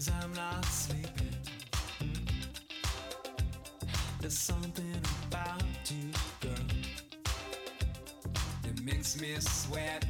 Cause I'm not sleeping. There's something about you, girl, that makes me sweat.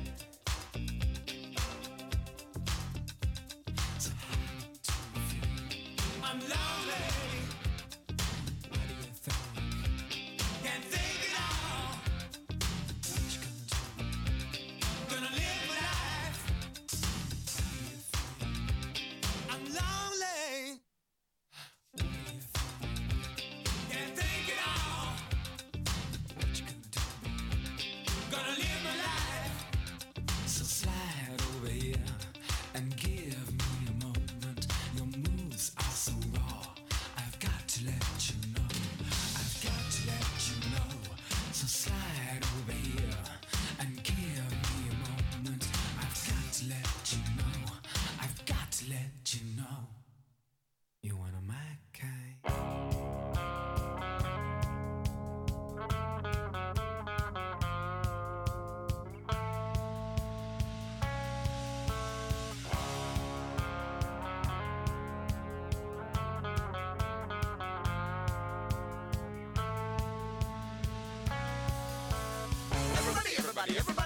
everybody, everybody.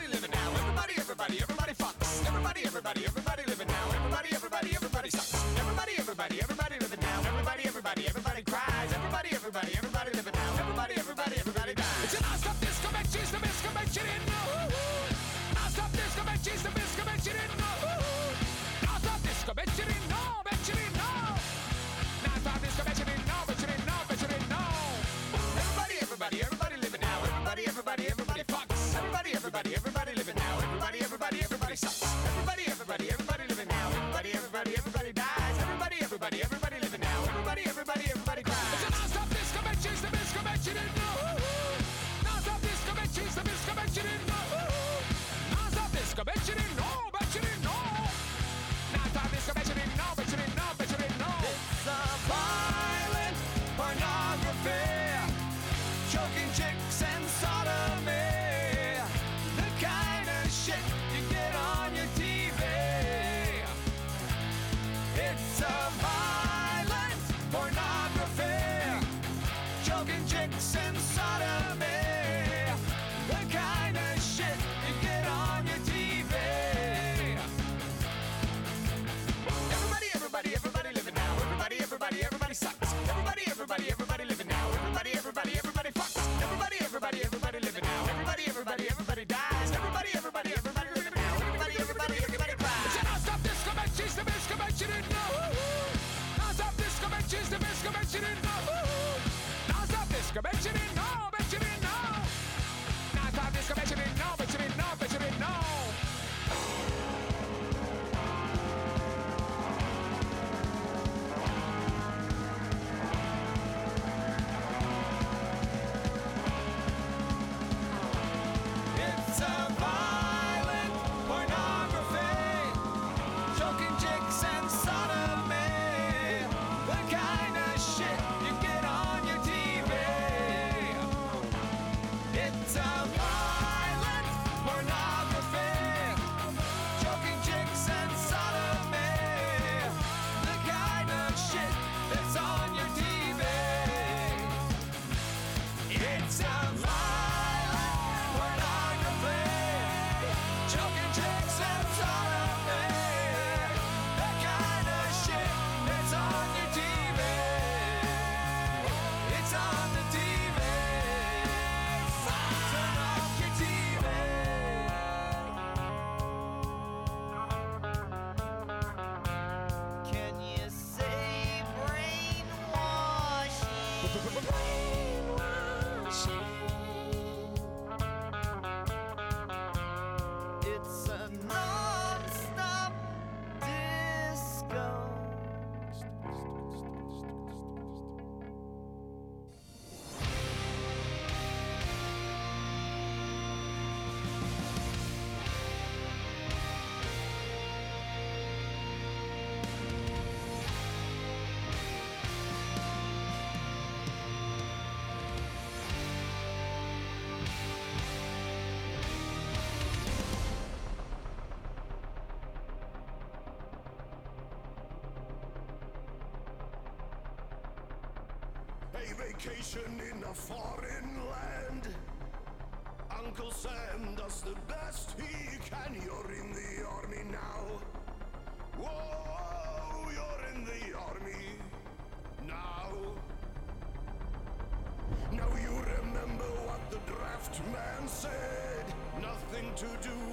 vacation in a foreign land. Uncle Sam does the best he can. You're in the army now. Whoa, you're in the army now. Now you remember what the draft man said. Nothing to do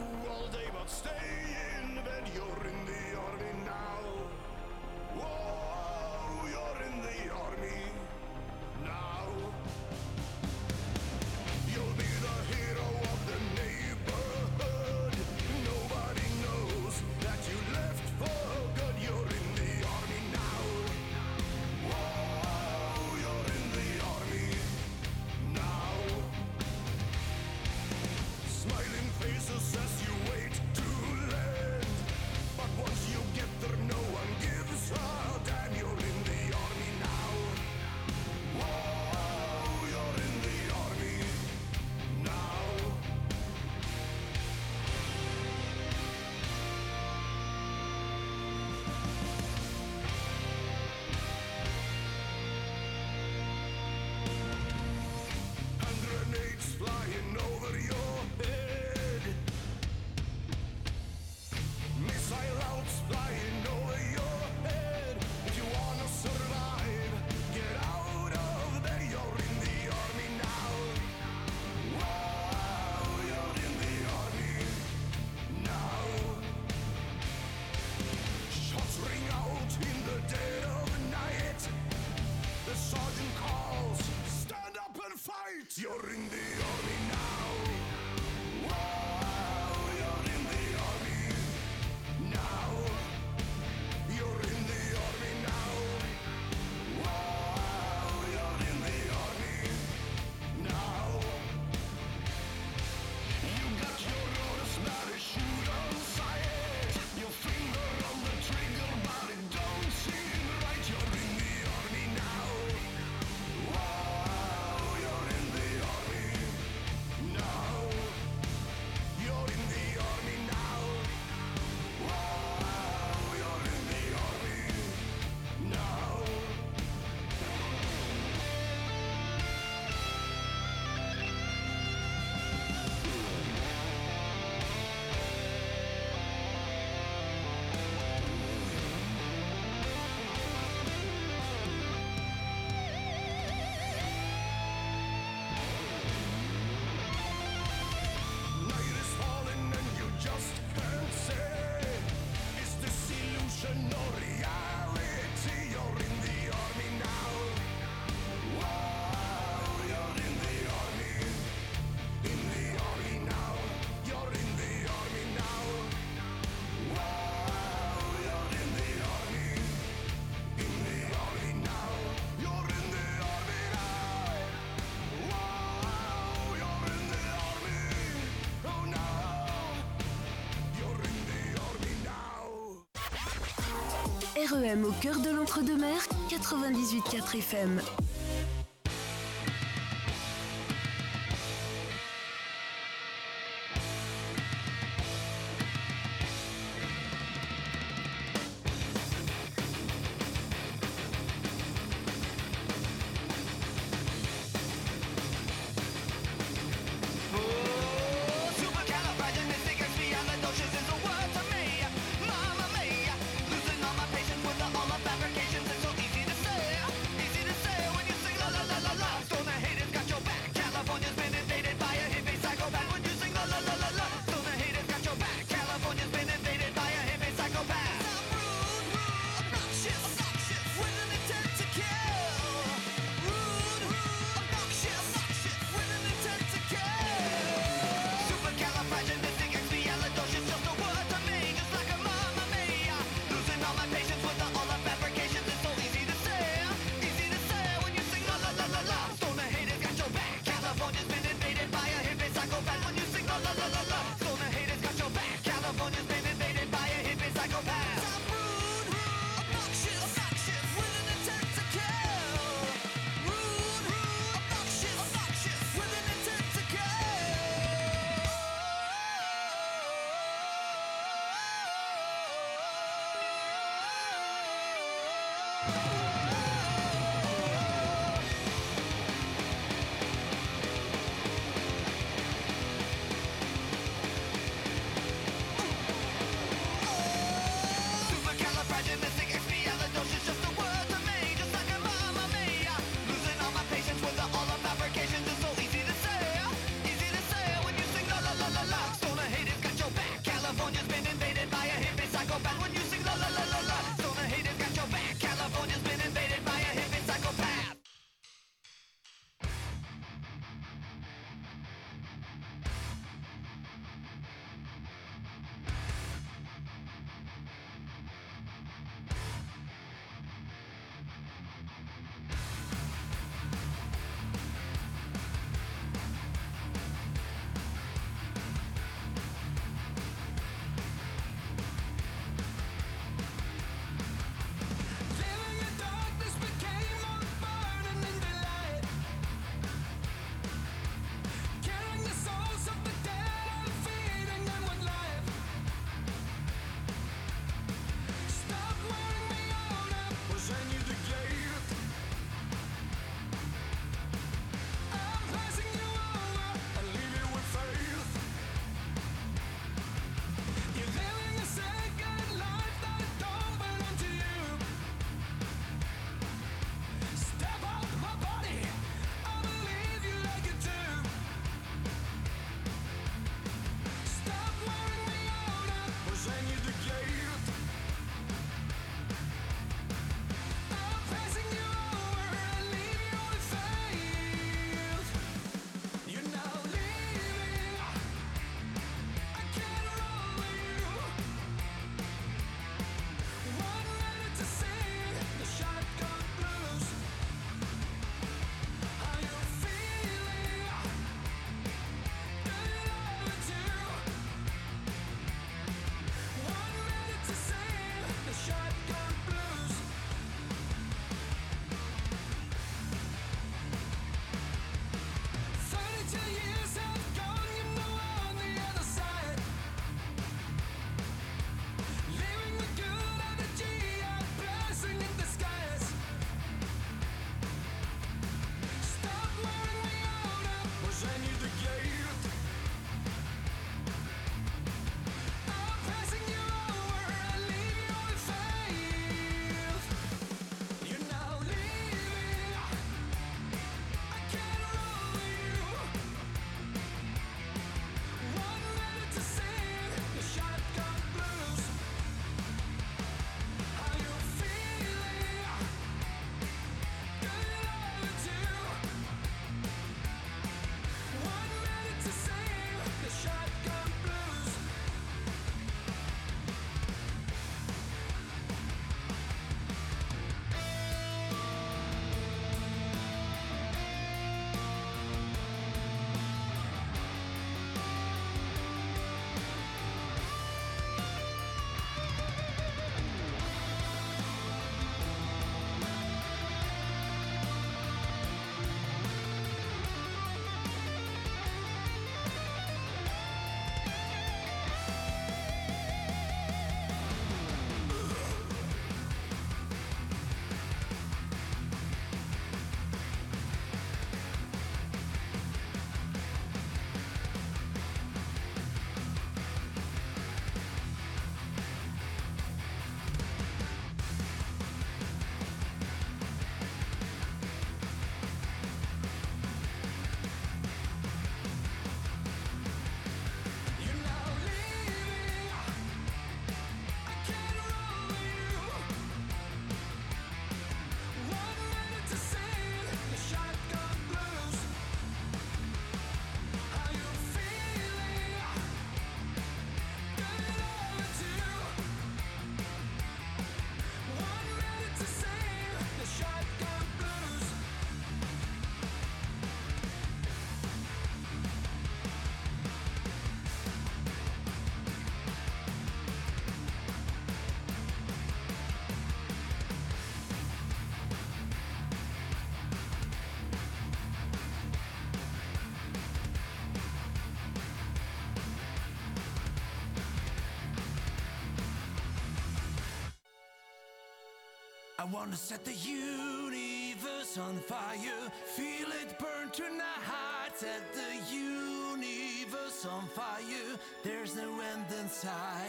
Au cœur de l'entre-deux-mer, 98.4 FM. wanna set the universe on fire. Feel it burn tonight. Set the universe on fire. There's no end in sight.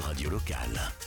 radio locale.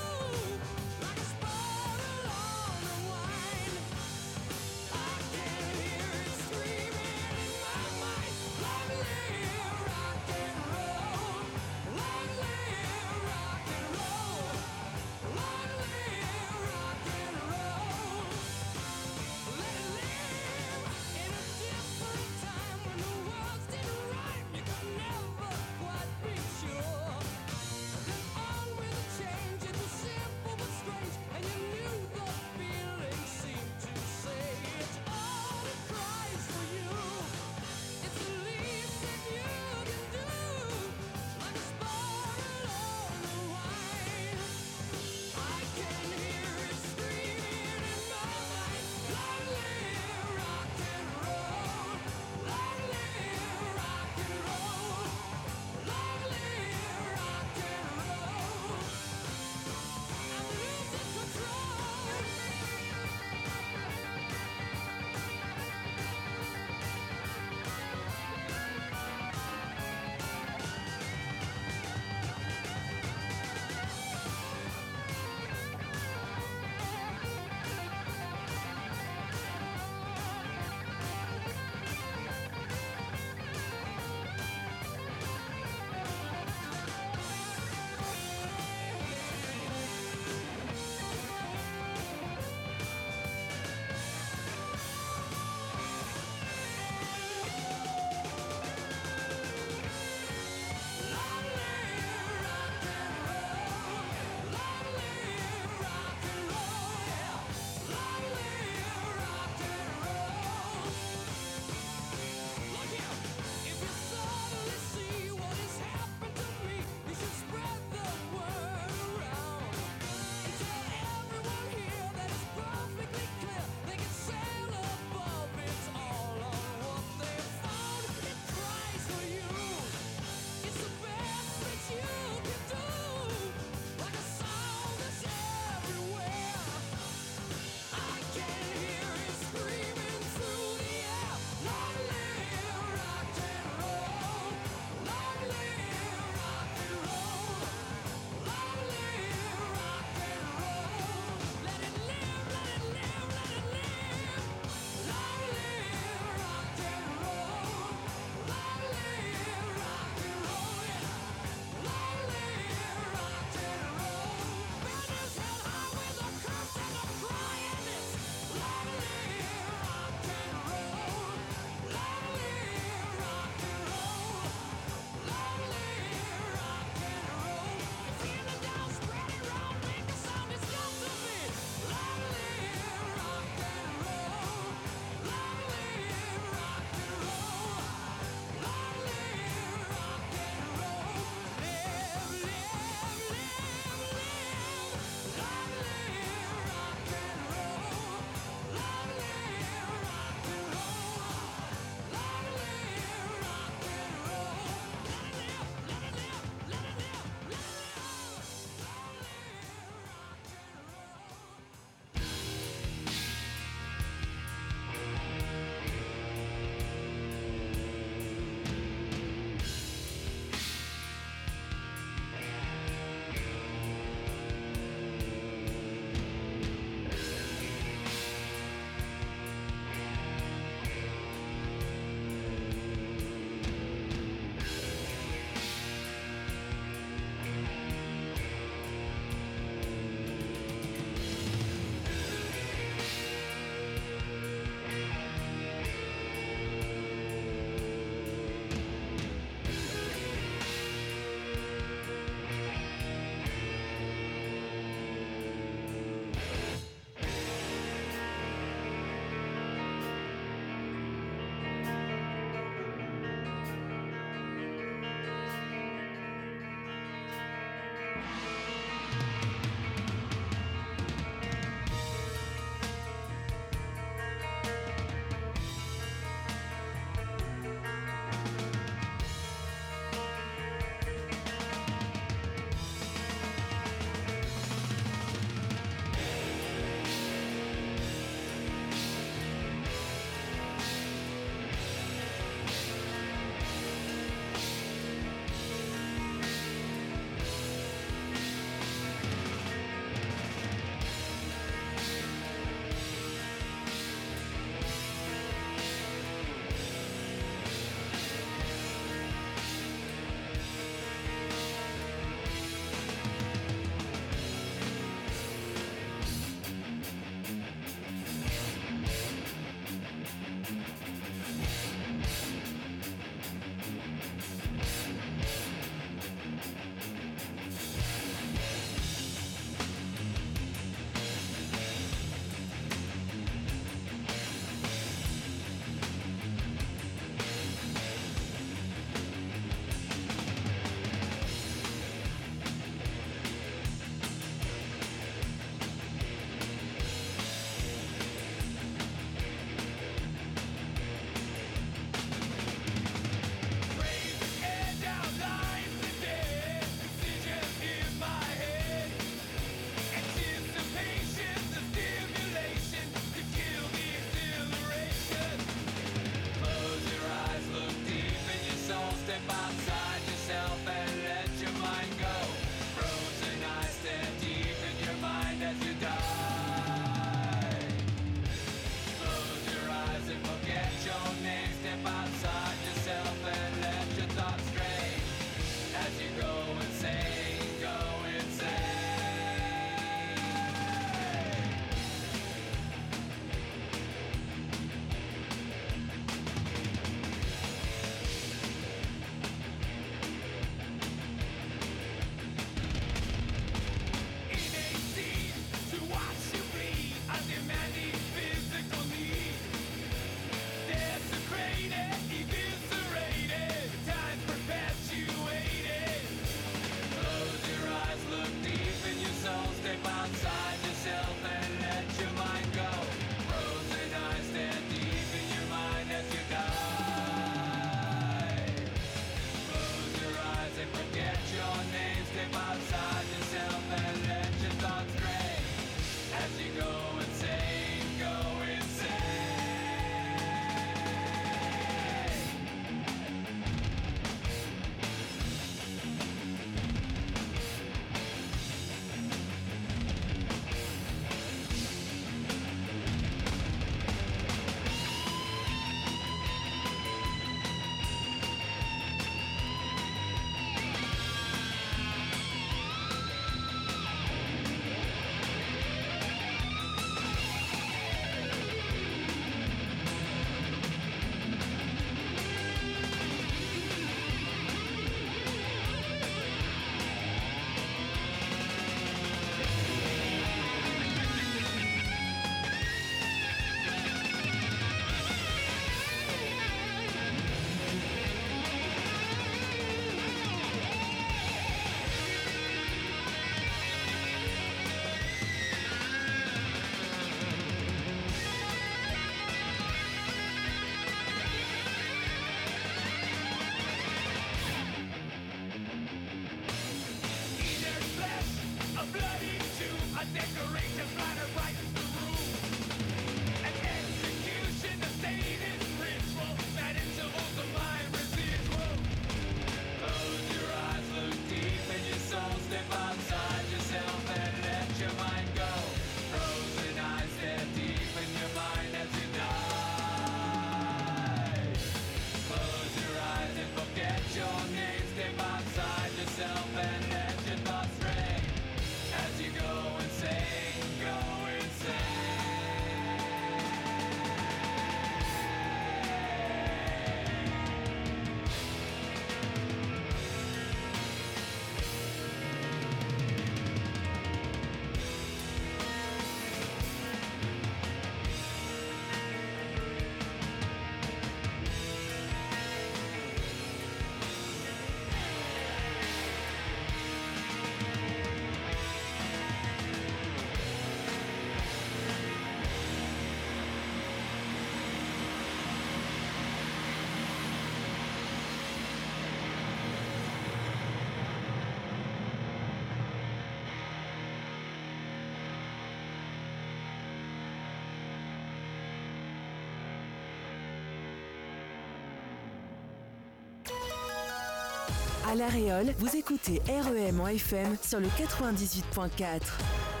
À La Réole, vous écoutez REM en FM sur le 98.4.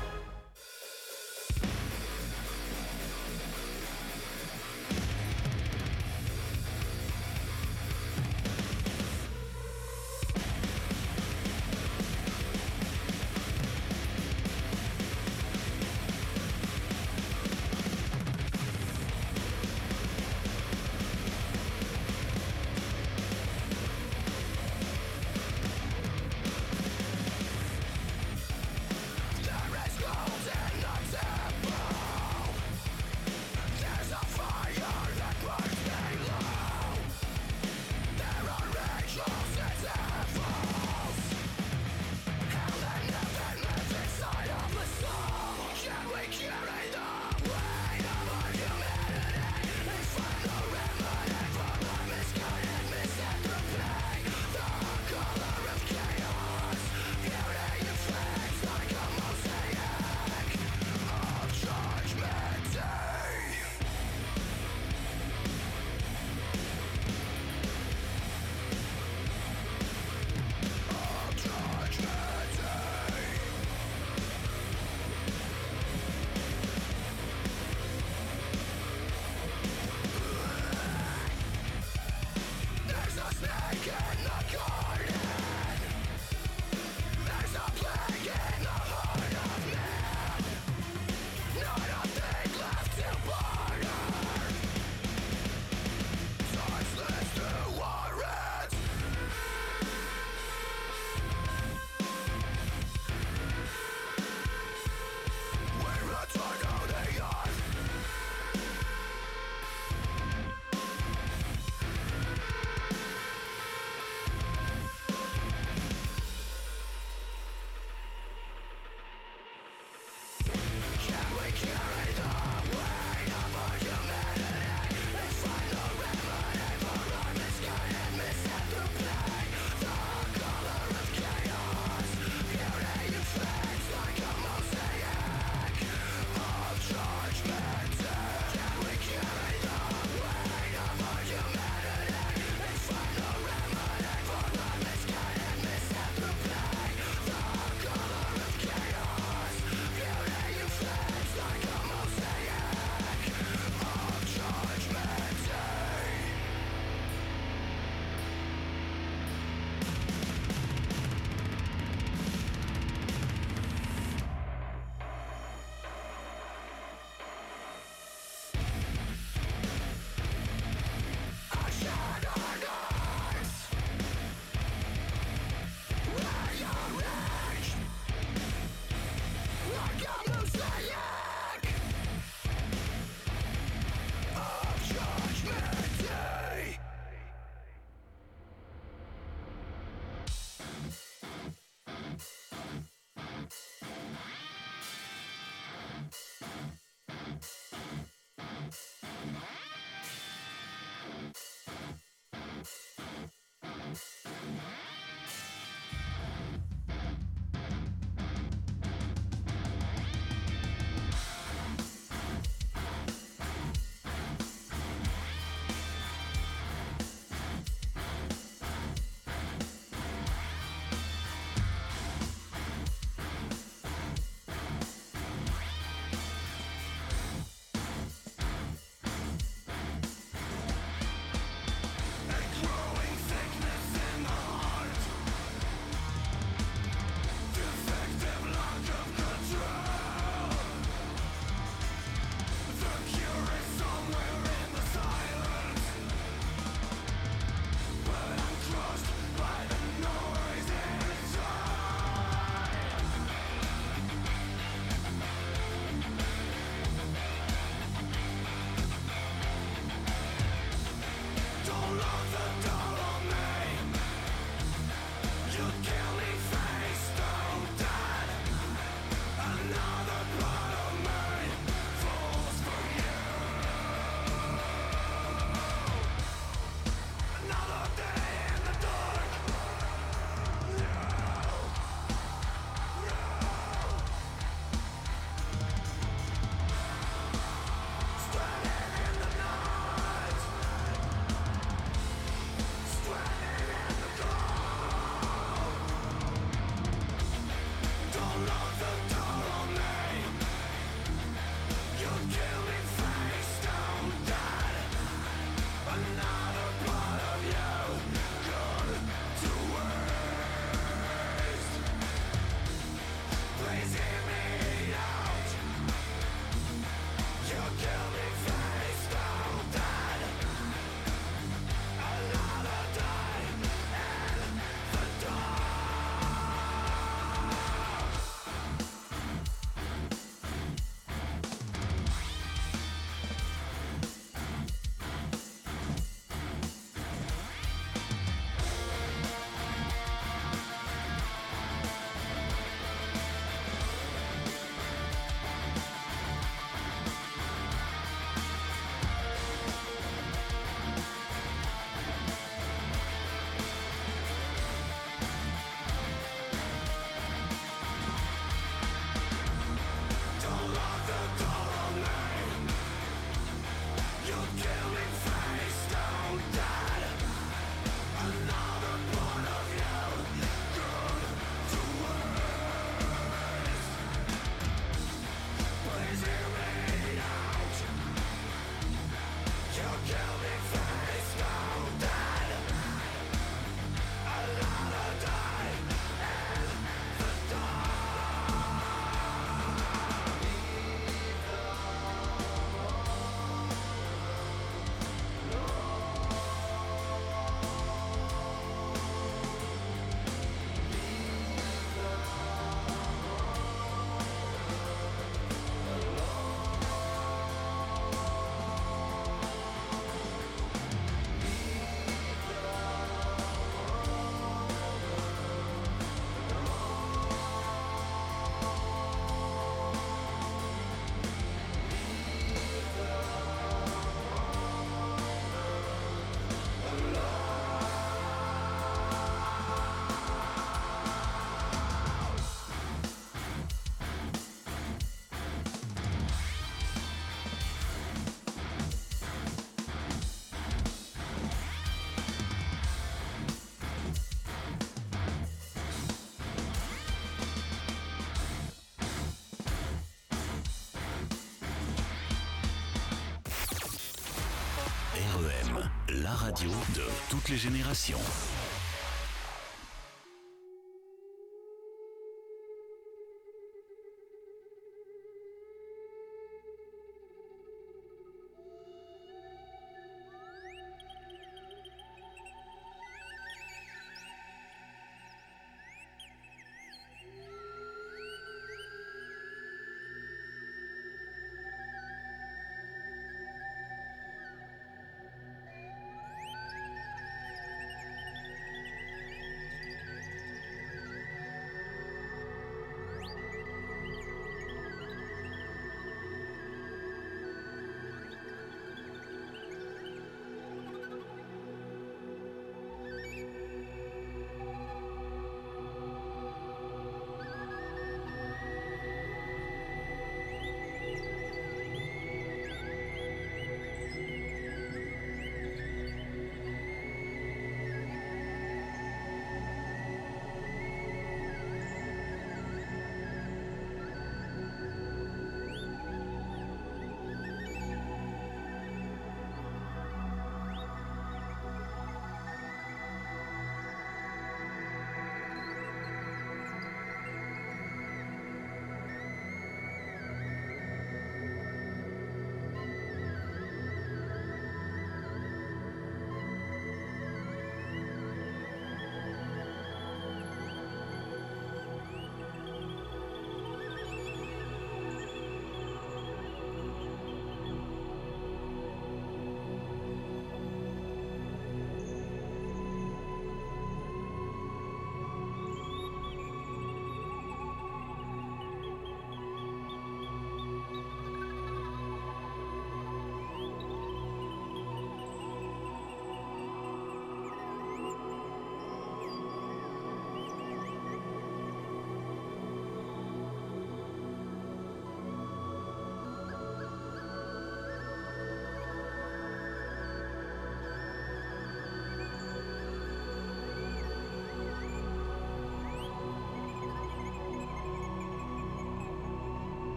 toutes les générations.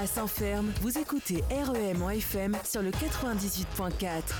À Saint-Ferme, vous écoutez REM en FM sur le 98.4.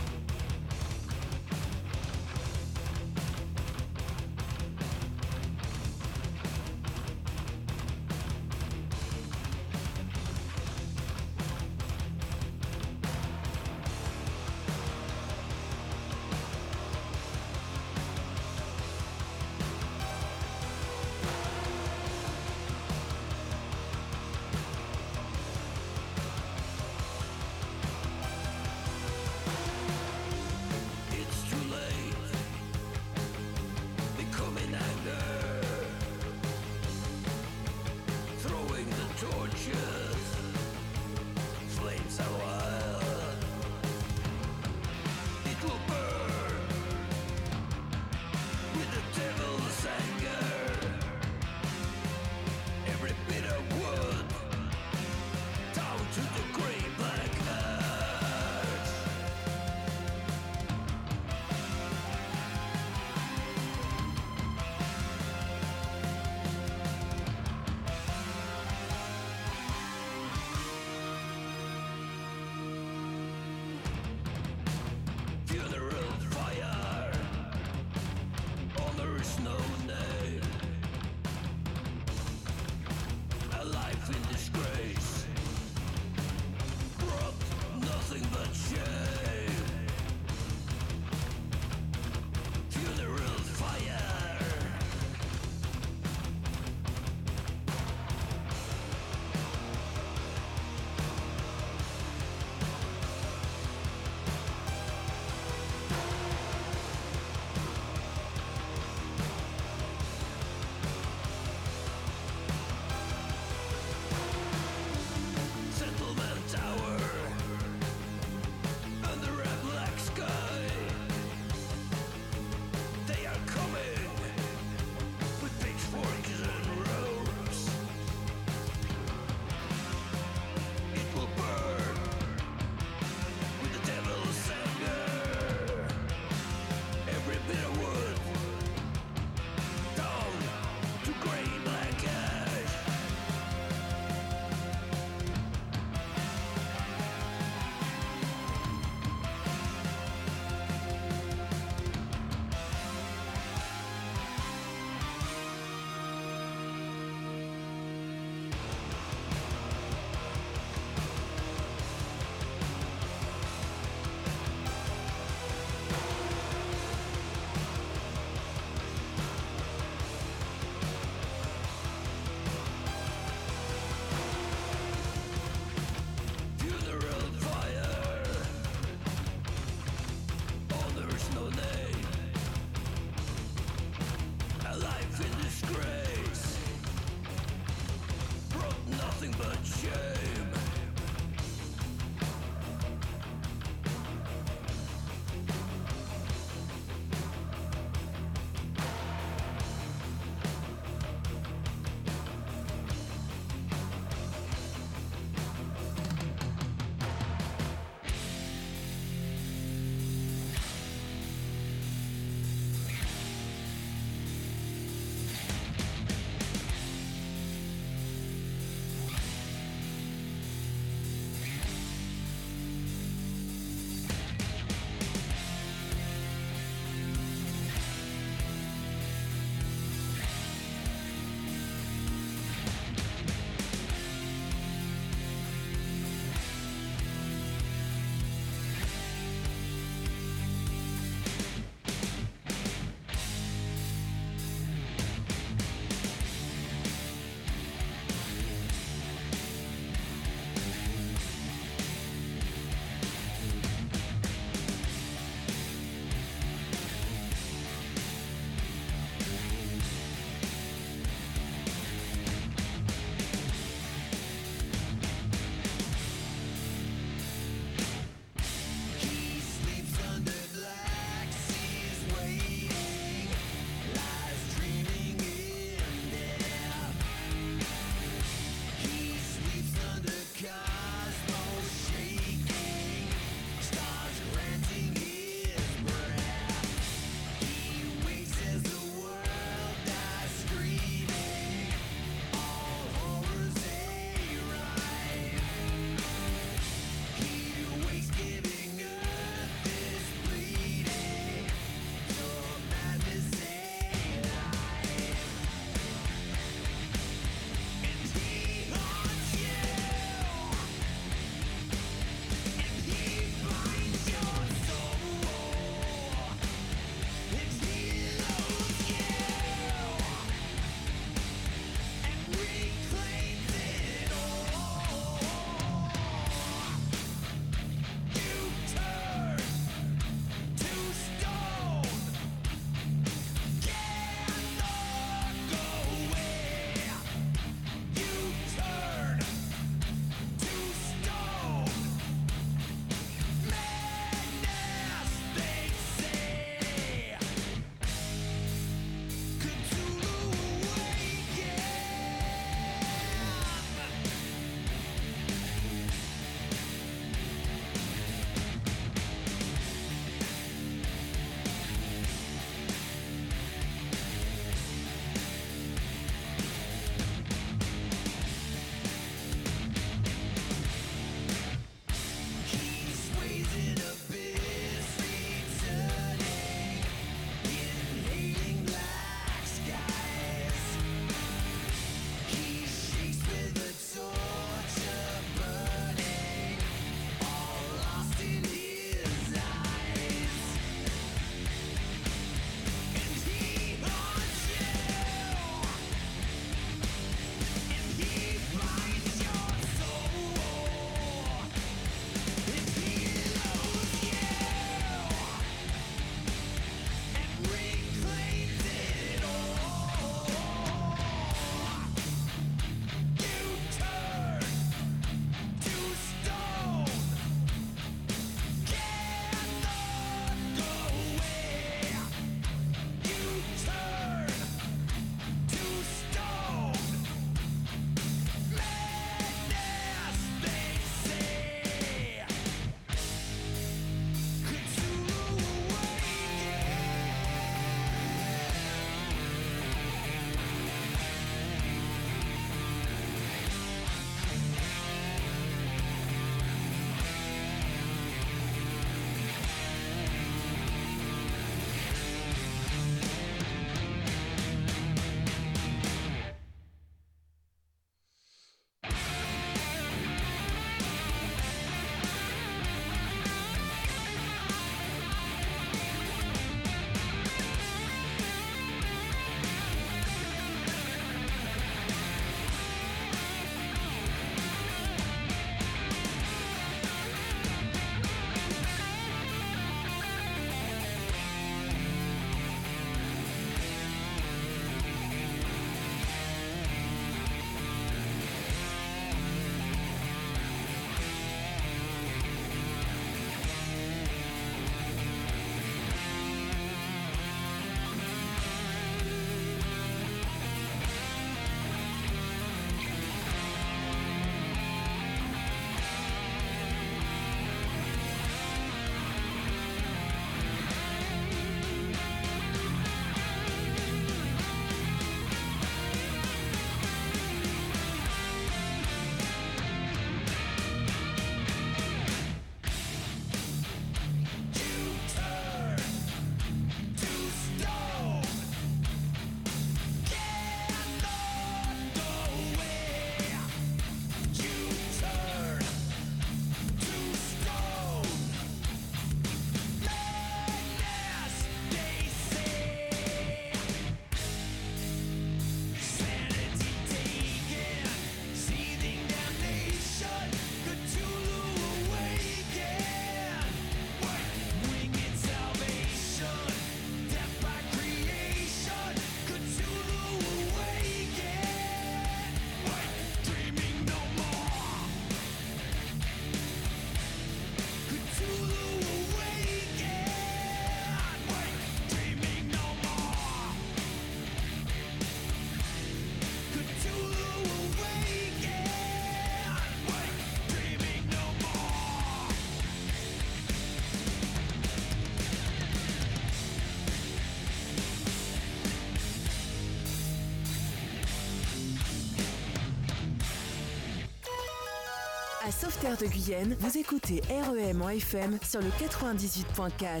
Sauveterre de Guyenne, vous écoutez REM en FM sur le 98.4.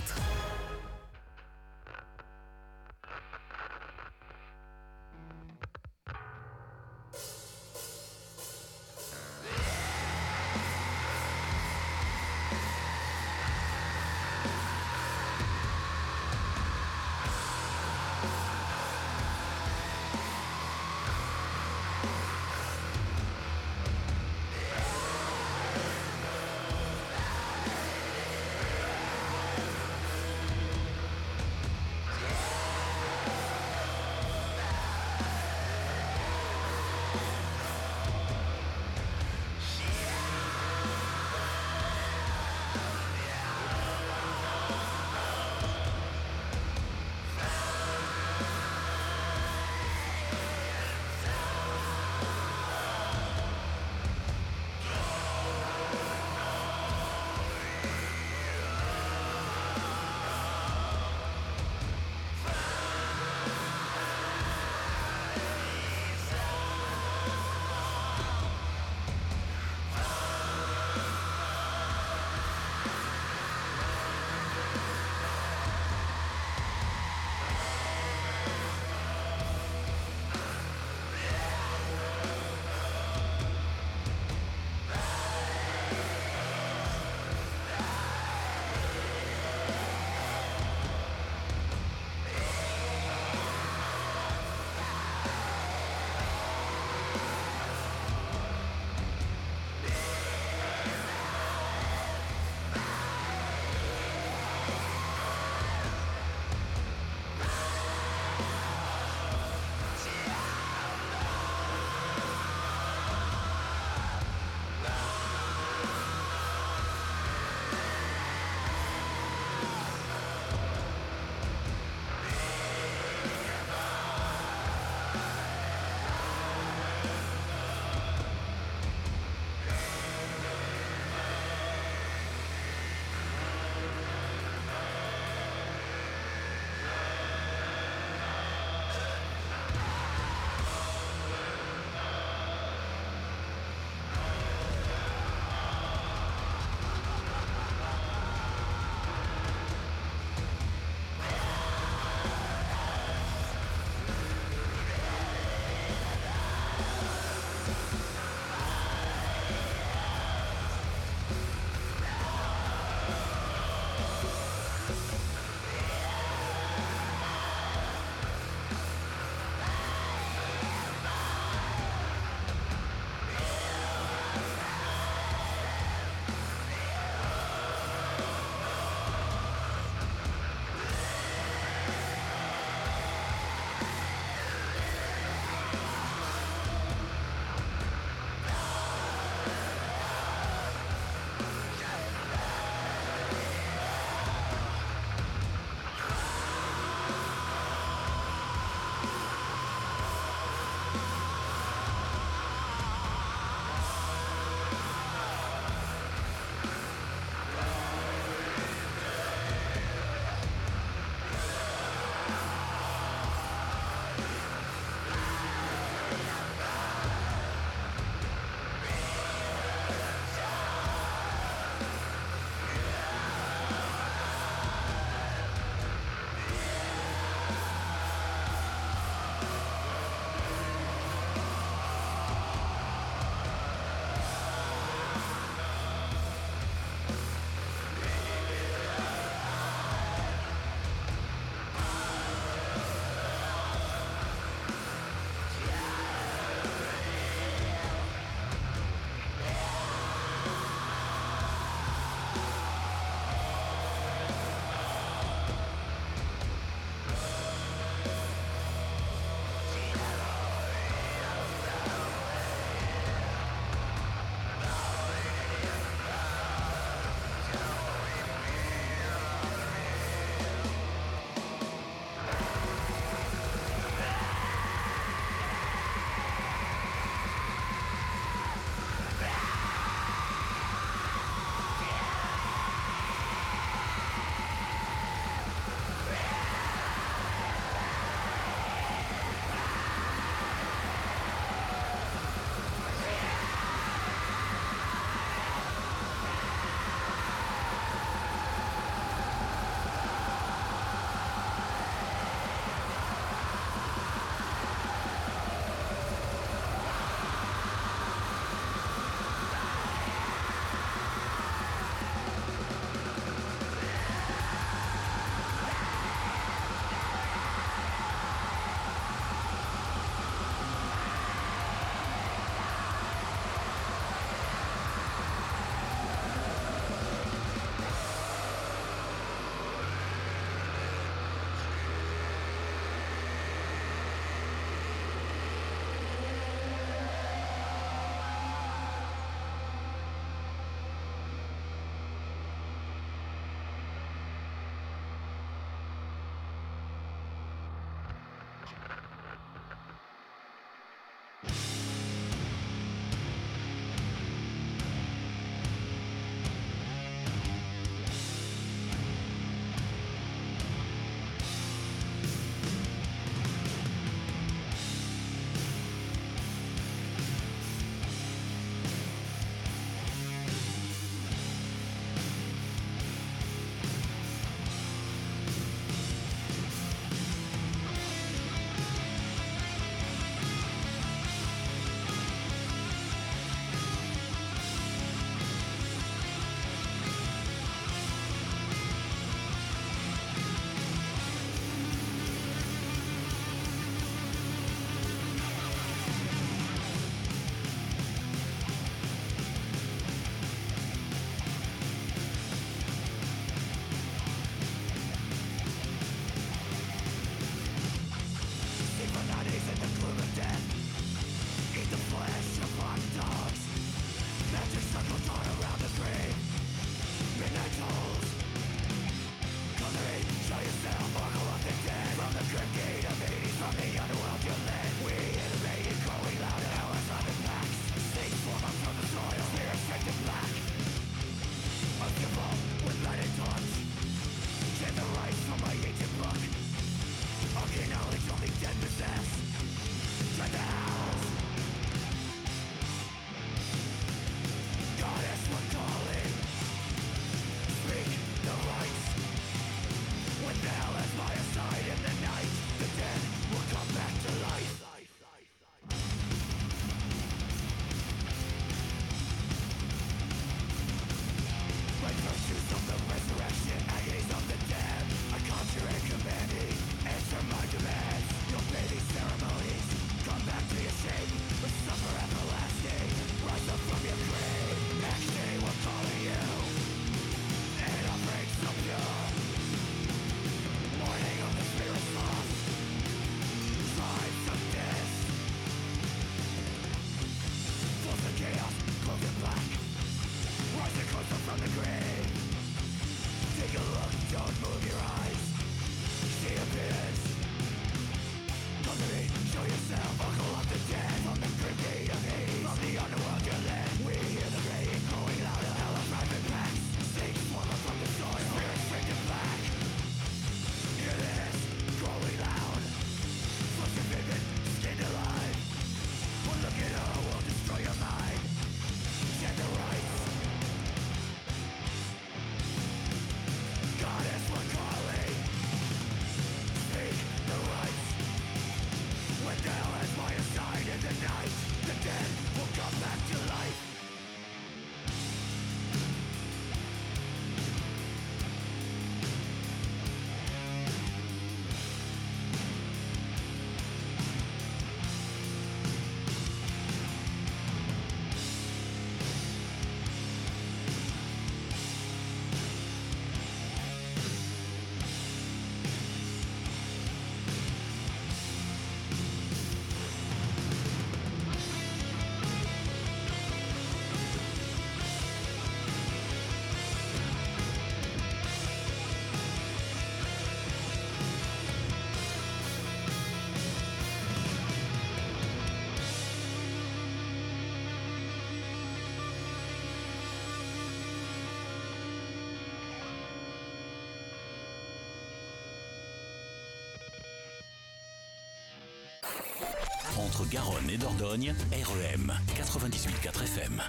Garonne et Dordogne, REM 98.4 FM.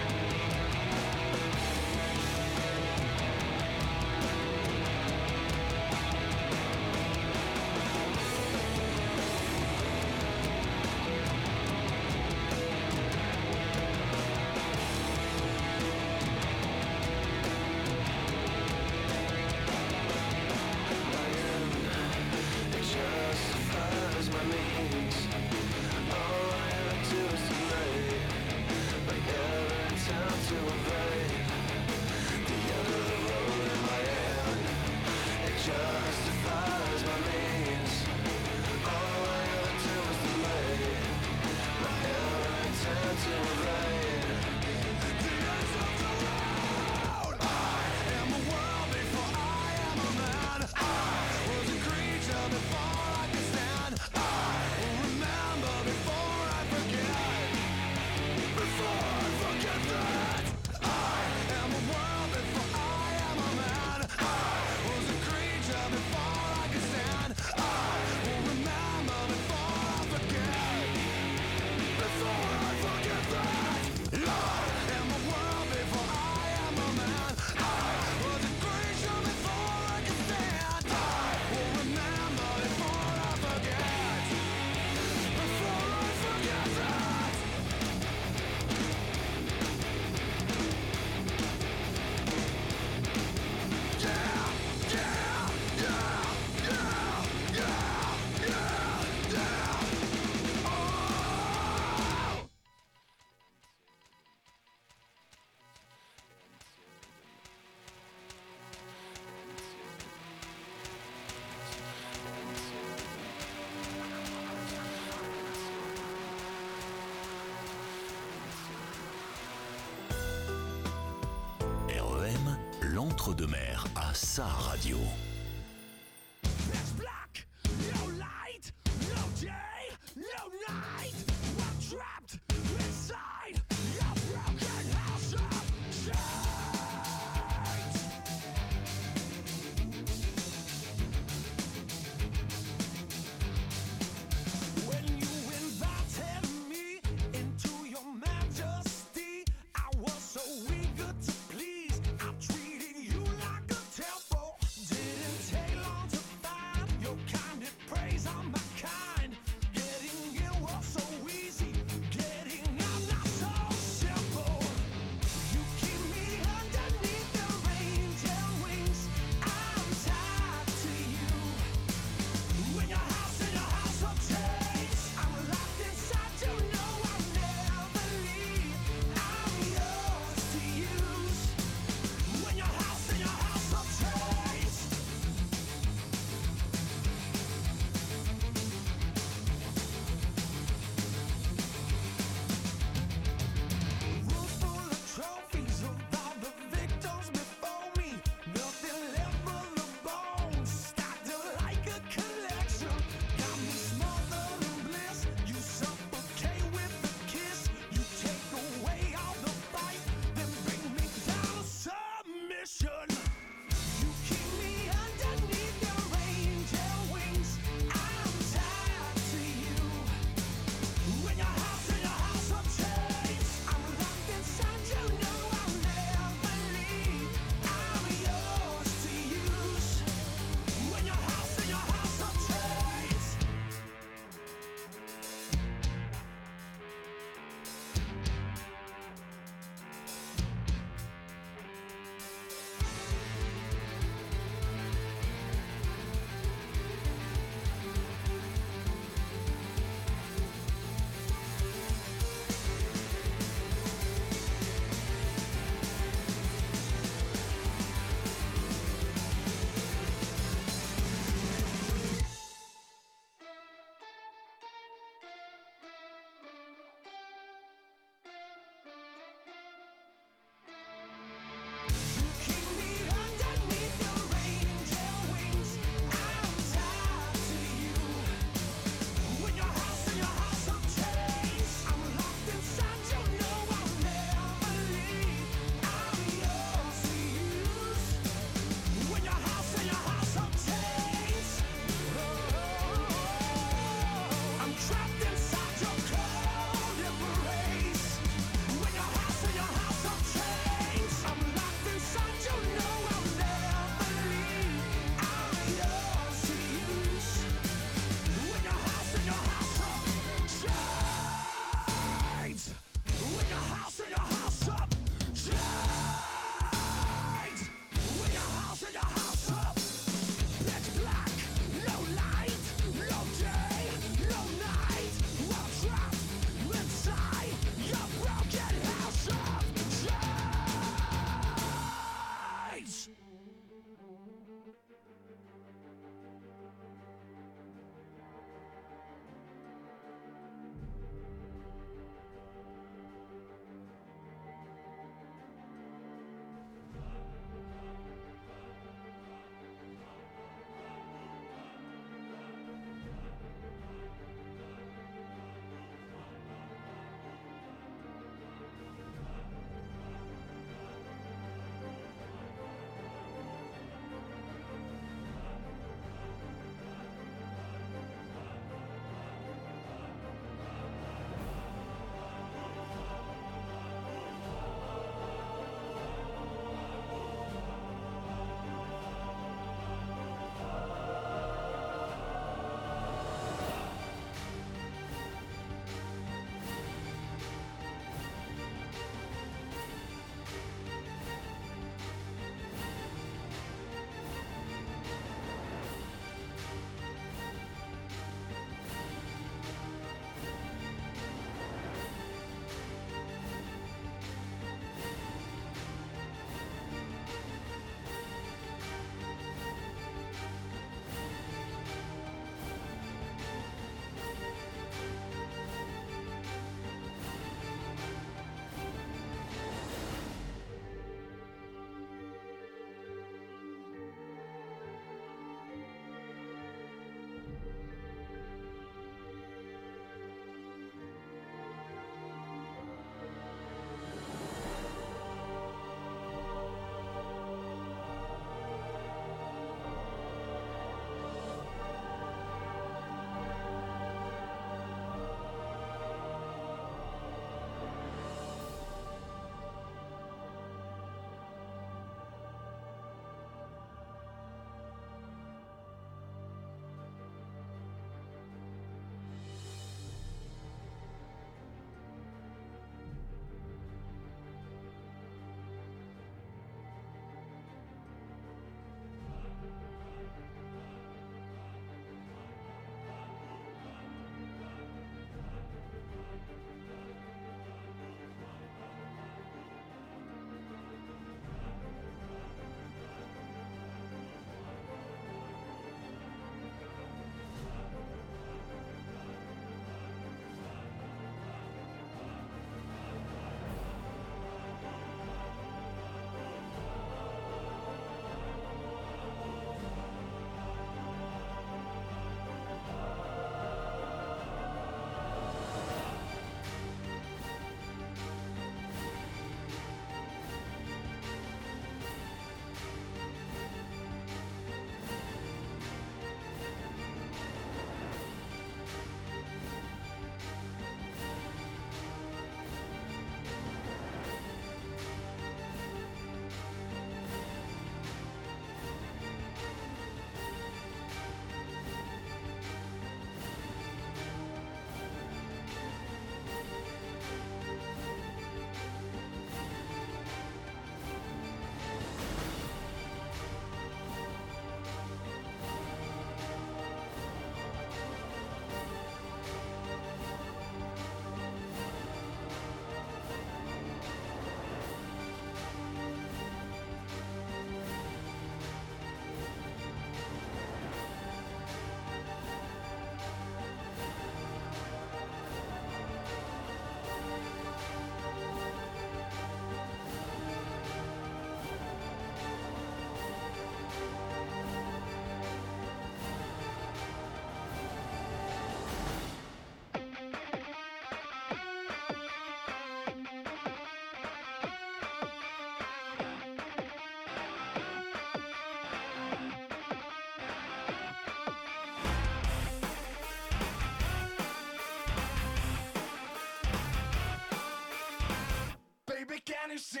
Fantasy.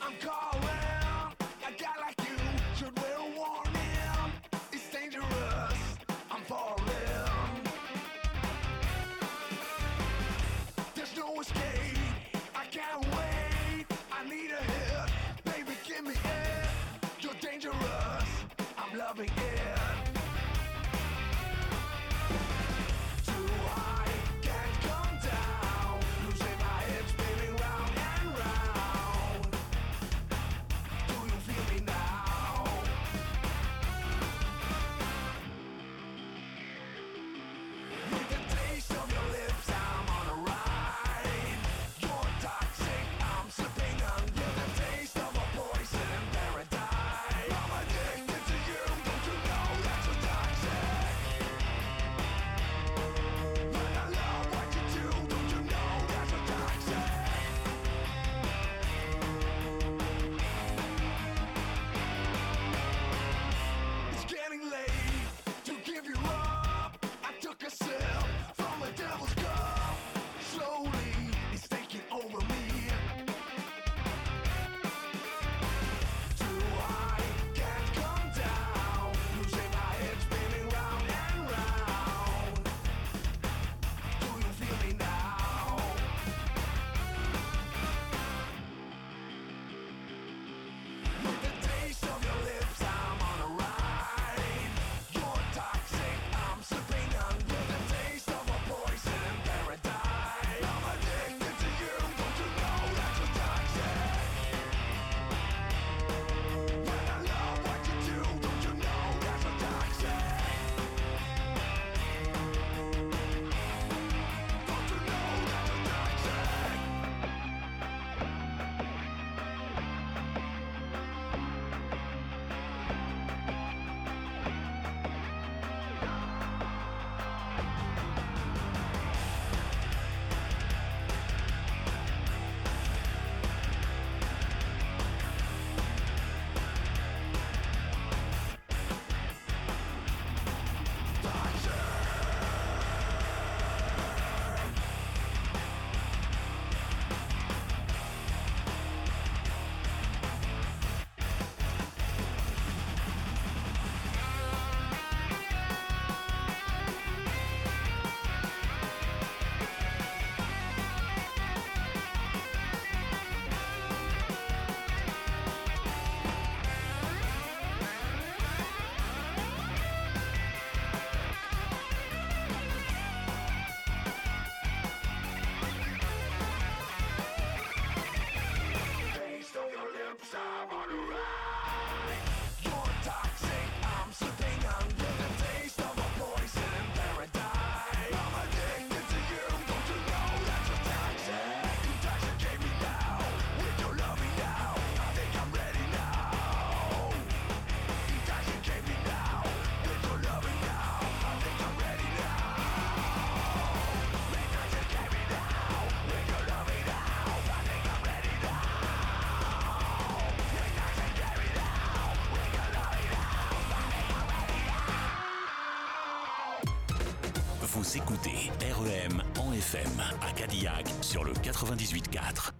I'm calling. Vous REM en FM à Cadillac sur le 98.4.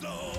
slow.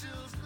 chills.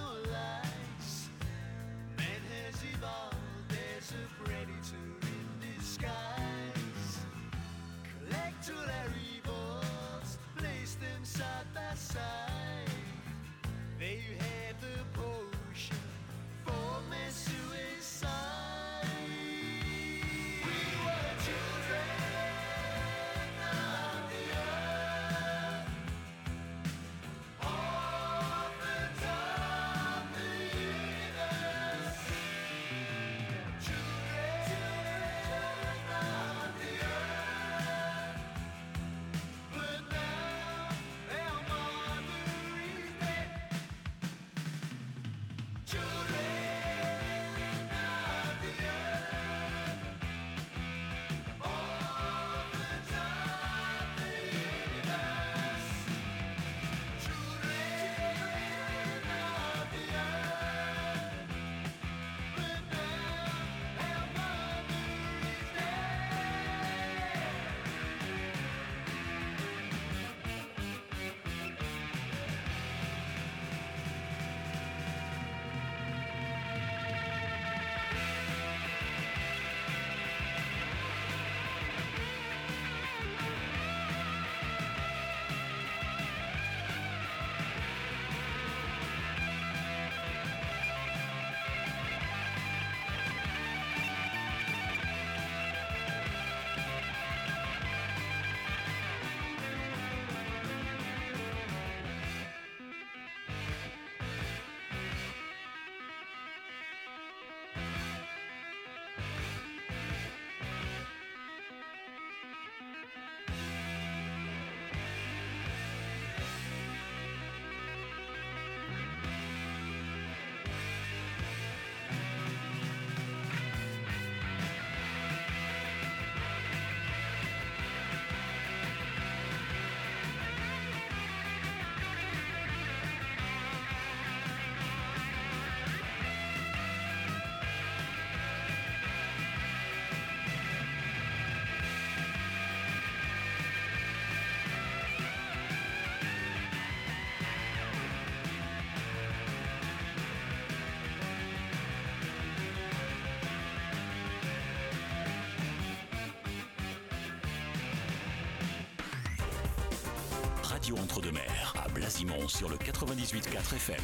Entre deux mers à Blasimont sur le 98.4 FM.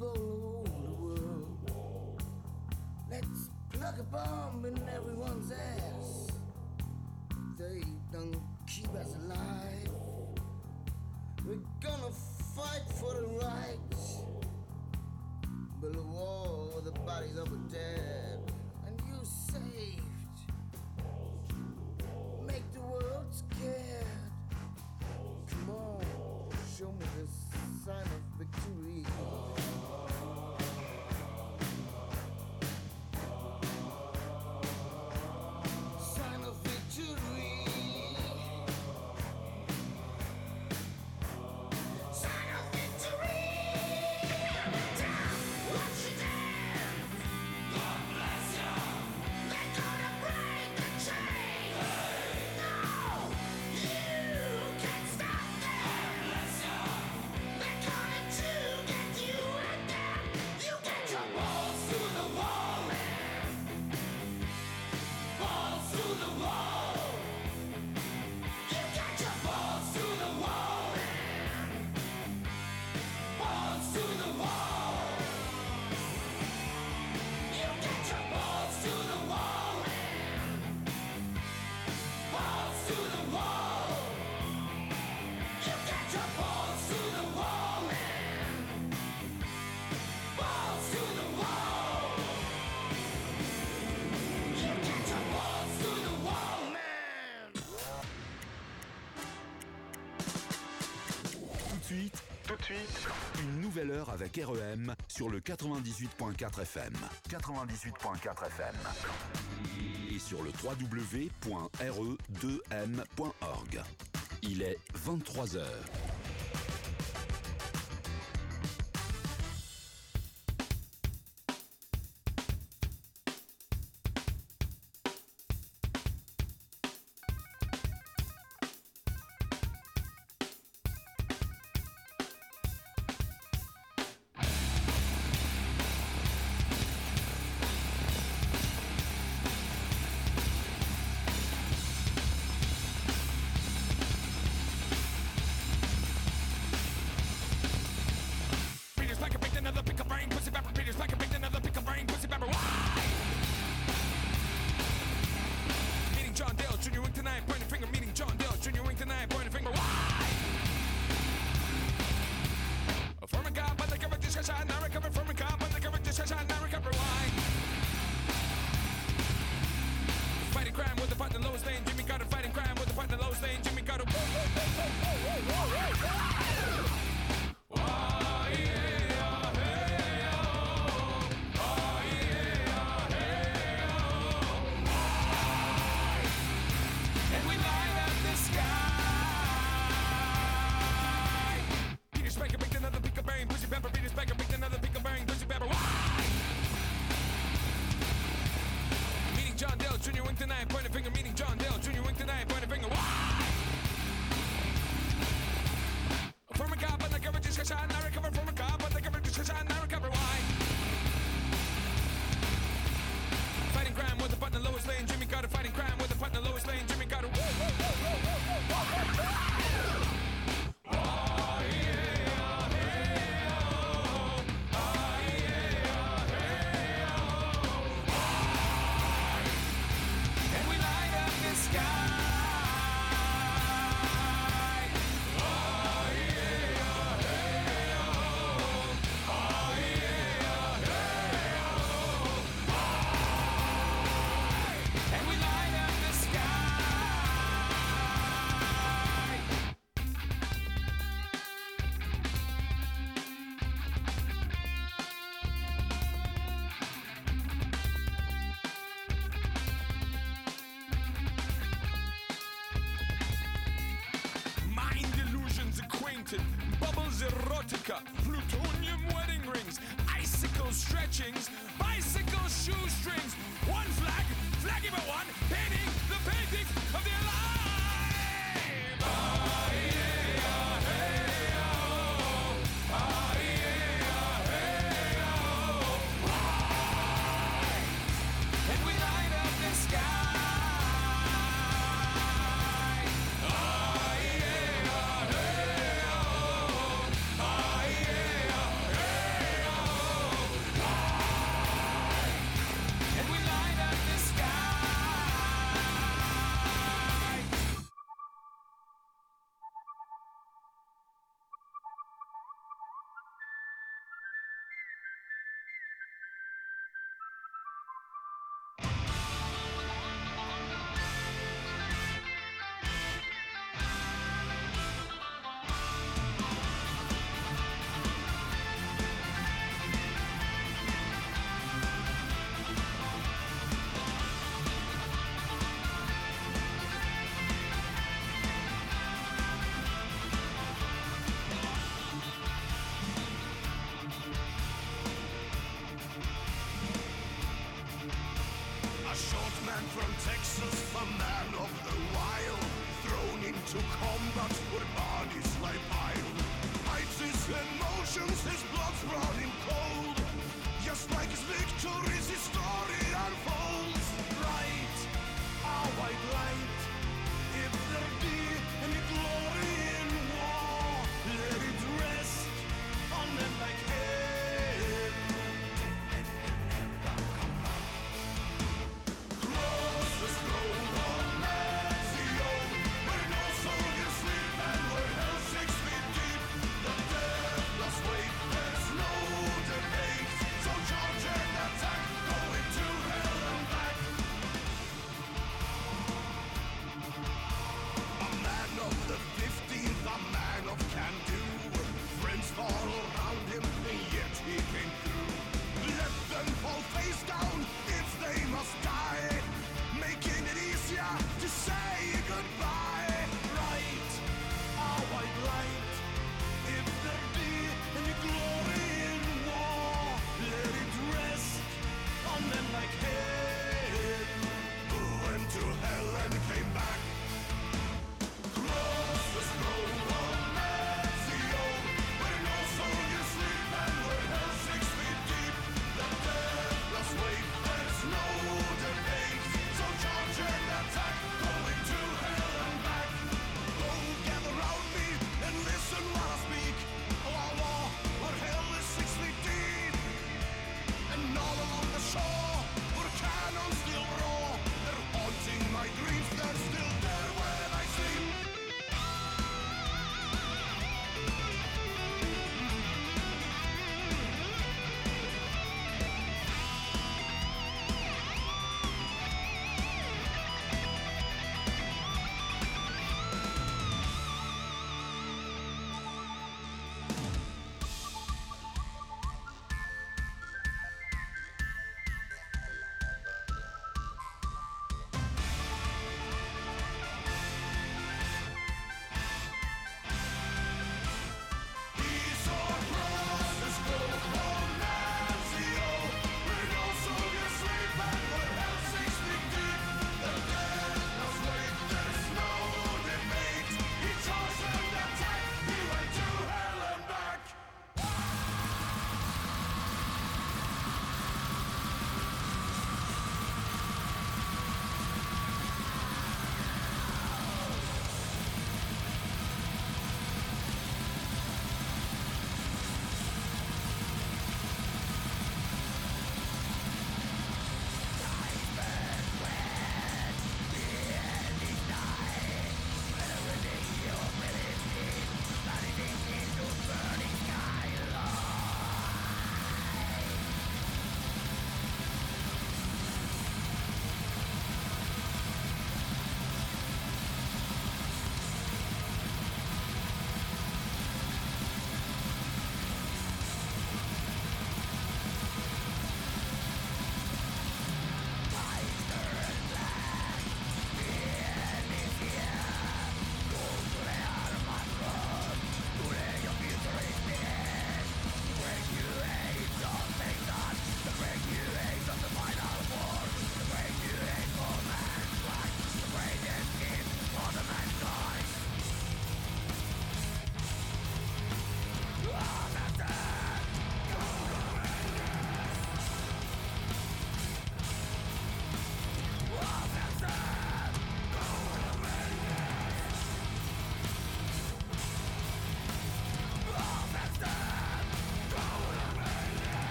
humble heure avec REM sur le 98.4 FM. 98.4 FM. Et sur le www.re2m.org. Il est 23 heures.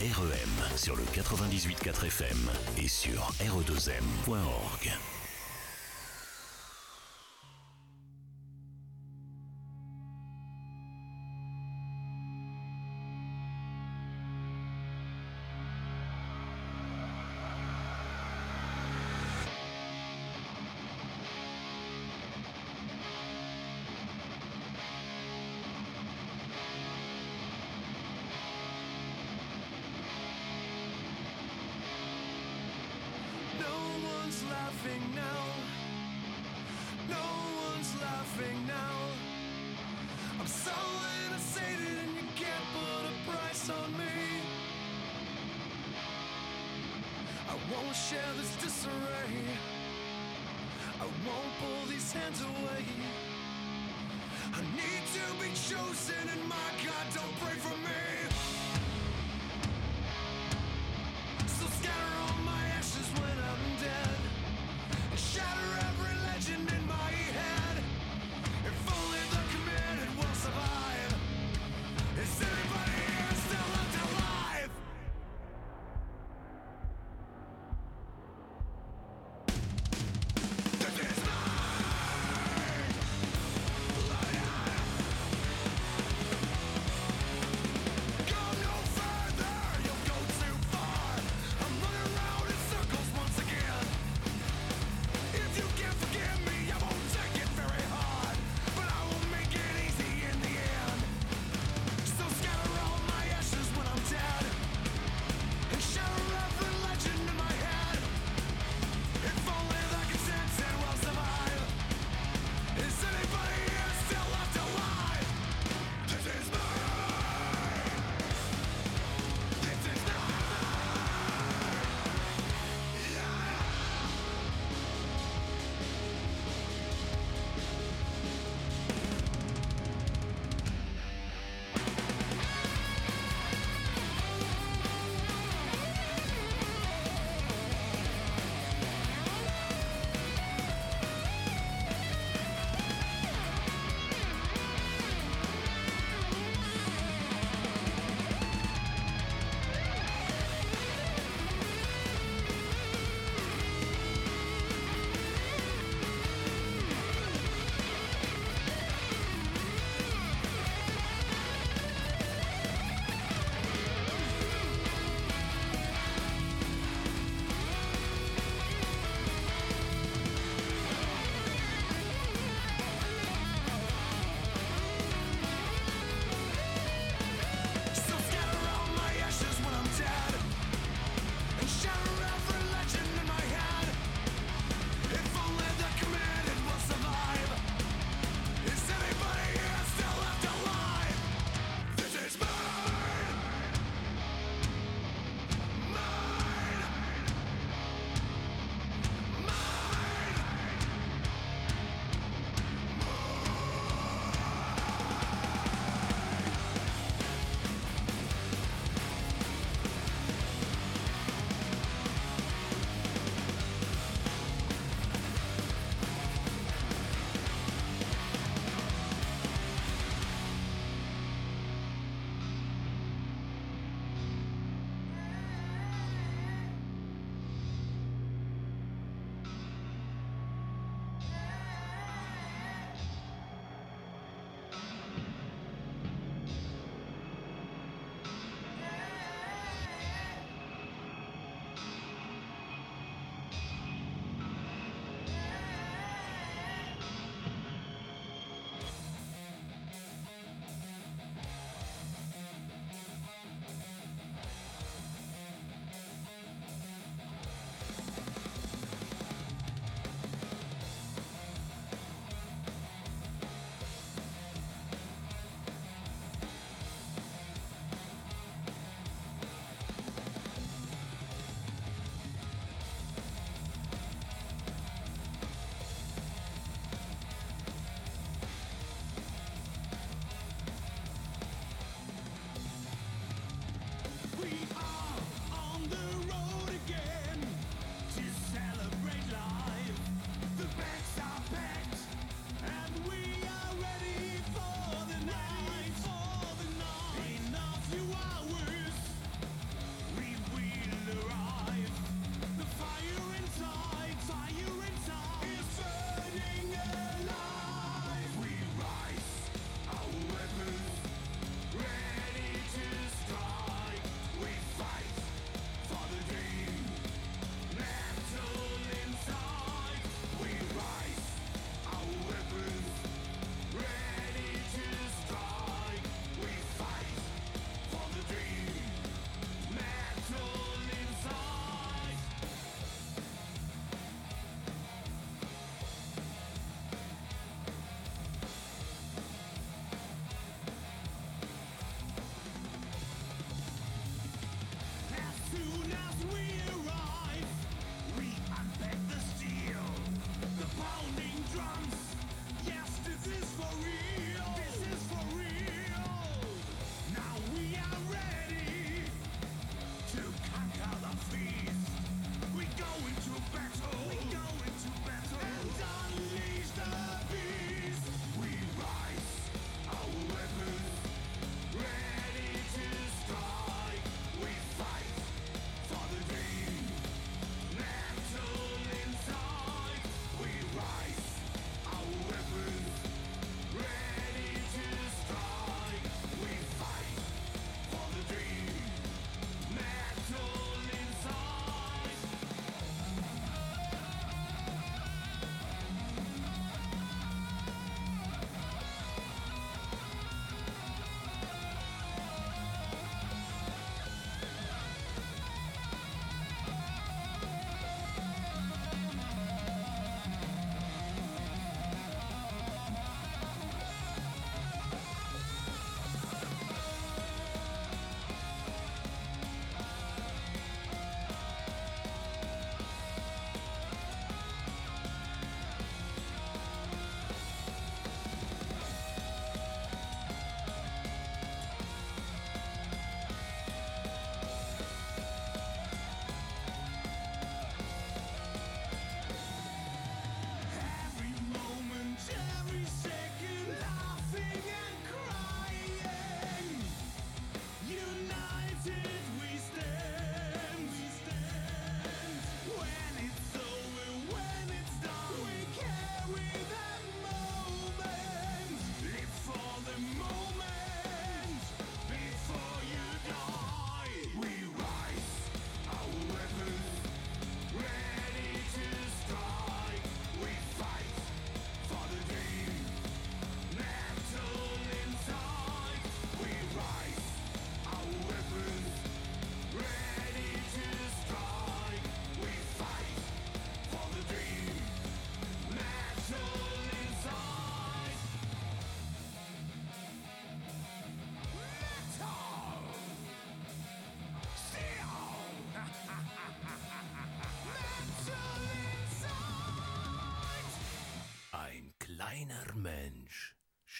REM sur le 98.4 FM et sur re2m.org.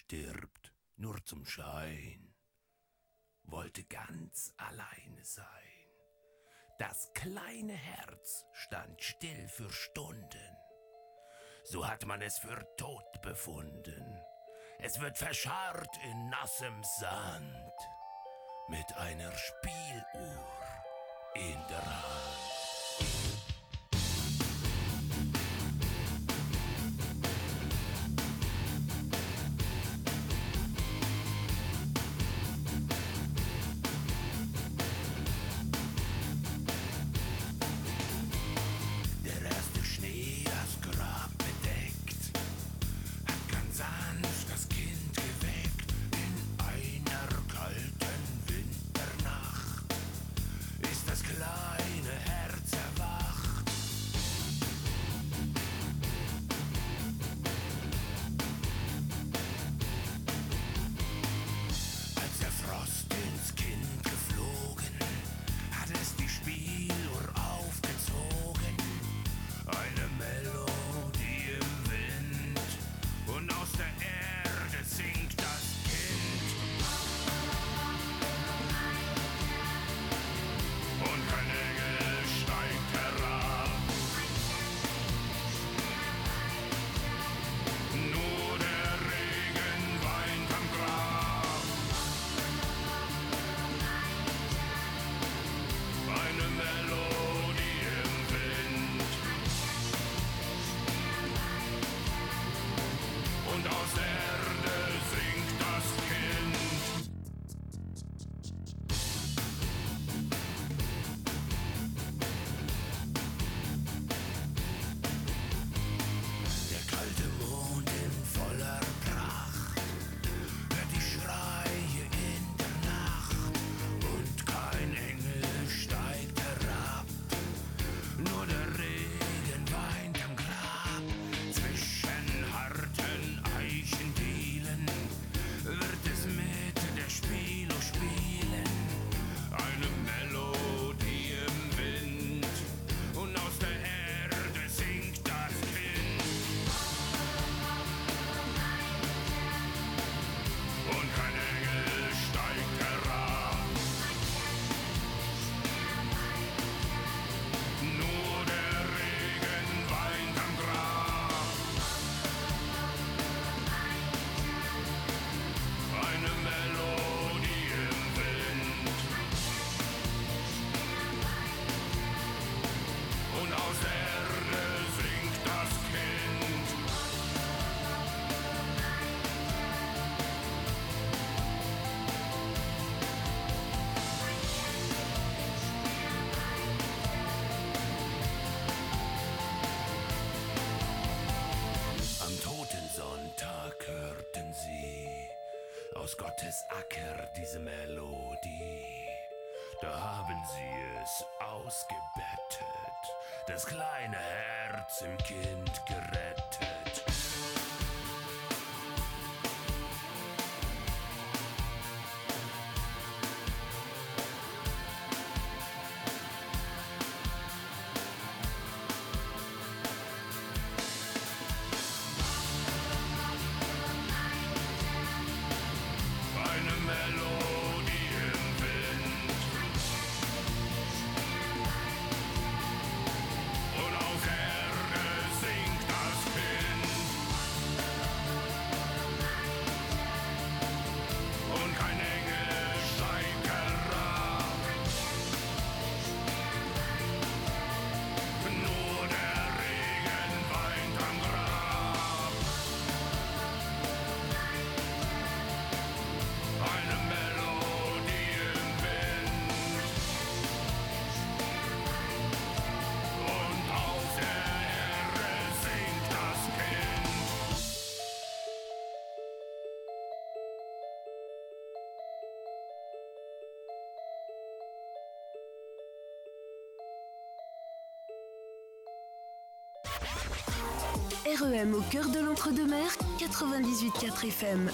stirbt, nur zum Schein, wollte ganz alleine sein. Das kleine Herz stand still für Stunden. So hat man es für tot befunden. Es wird verscharrt in nassem Sand mit einer Spieluhr in der Hand. aus Gottes Acker, diese Melodie. Da haben sie es ausgebettet, das kleine Herz im Kind gerät. REM au cœur de l'entre-deux-mer, 98.4 FM.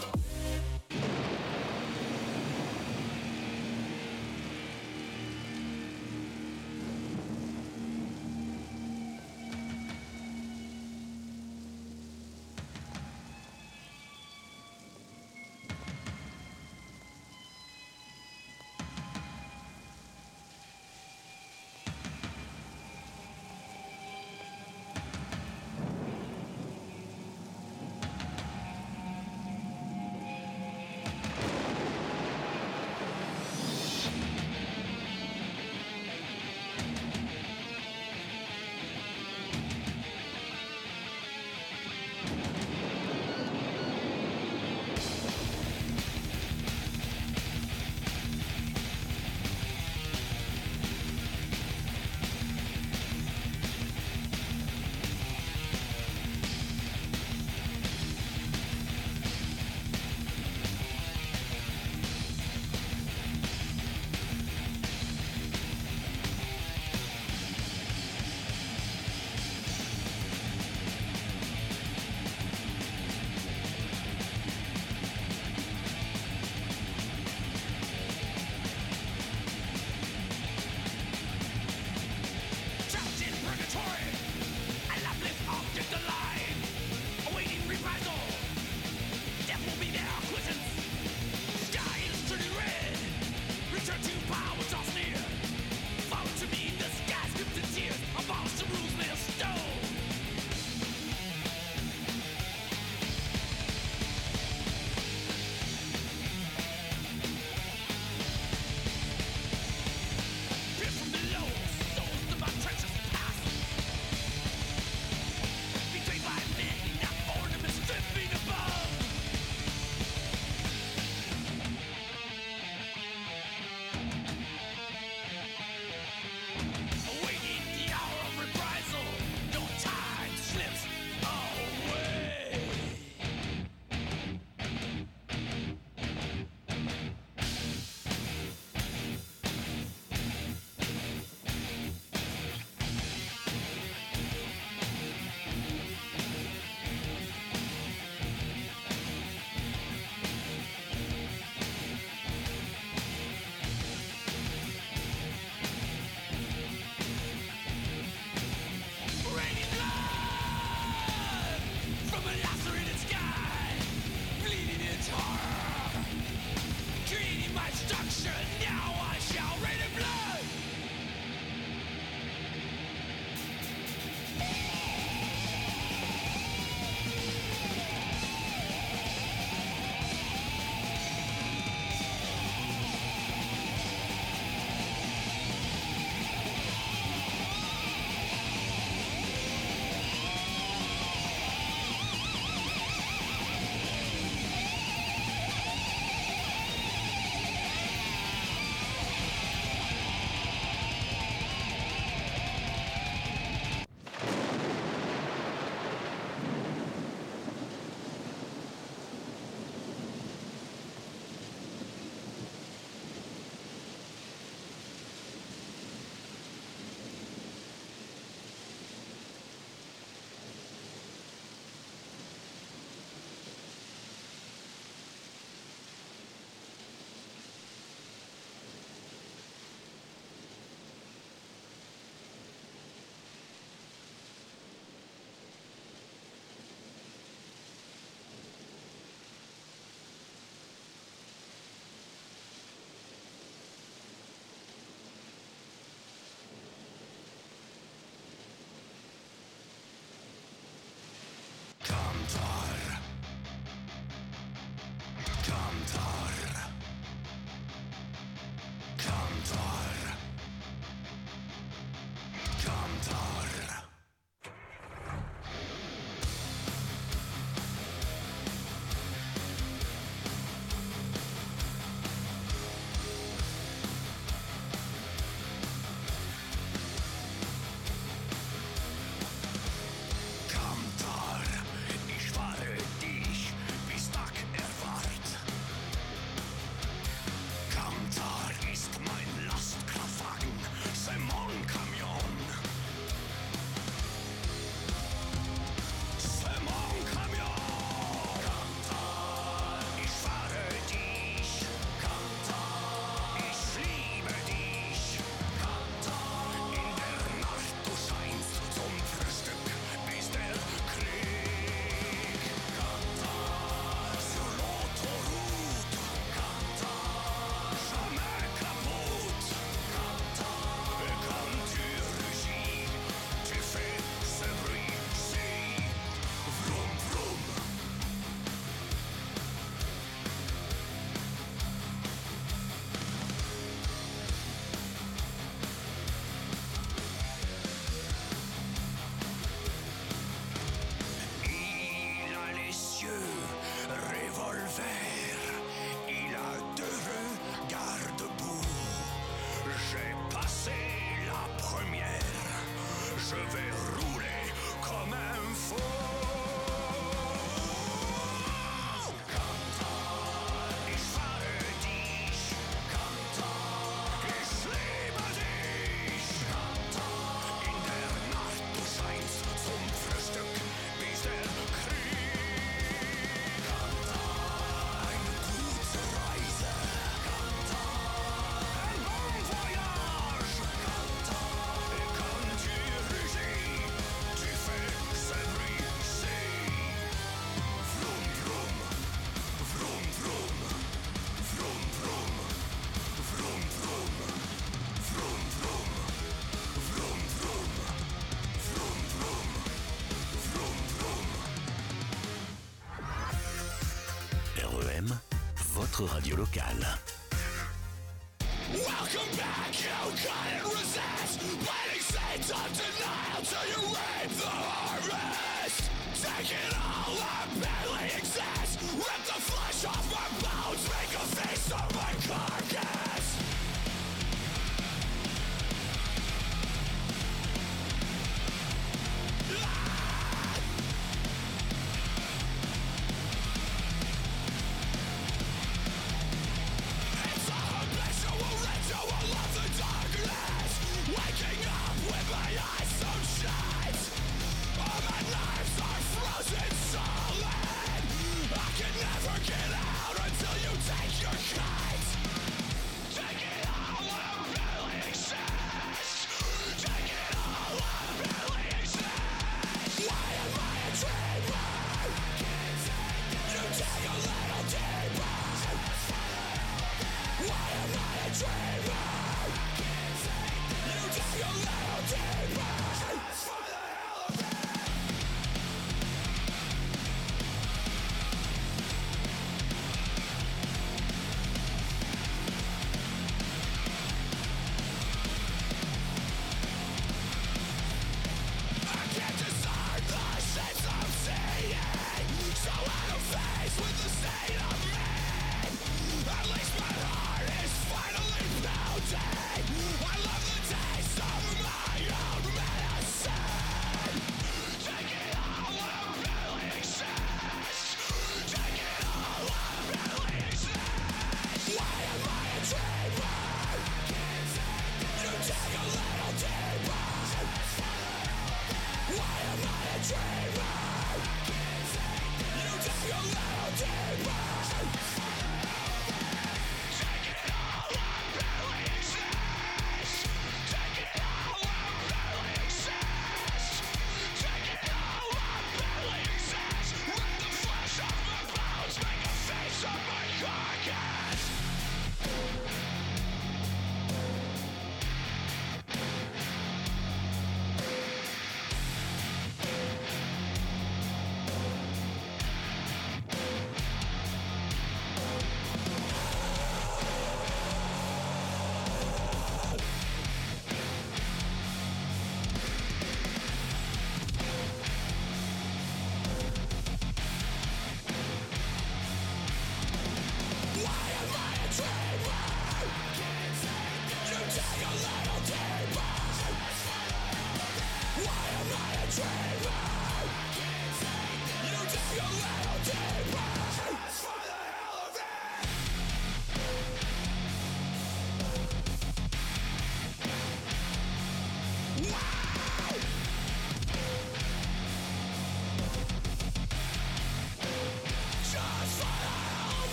Radio locale.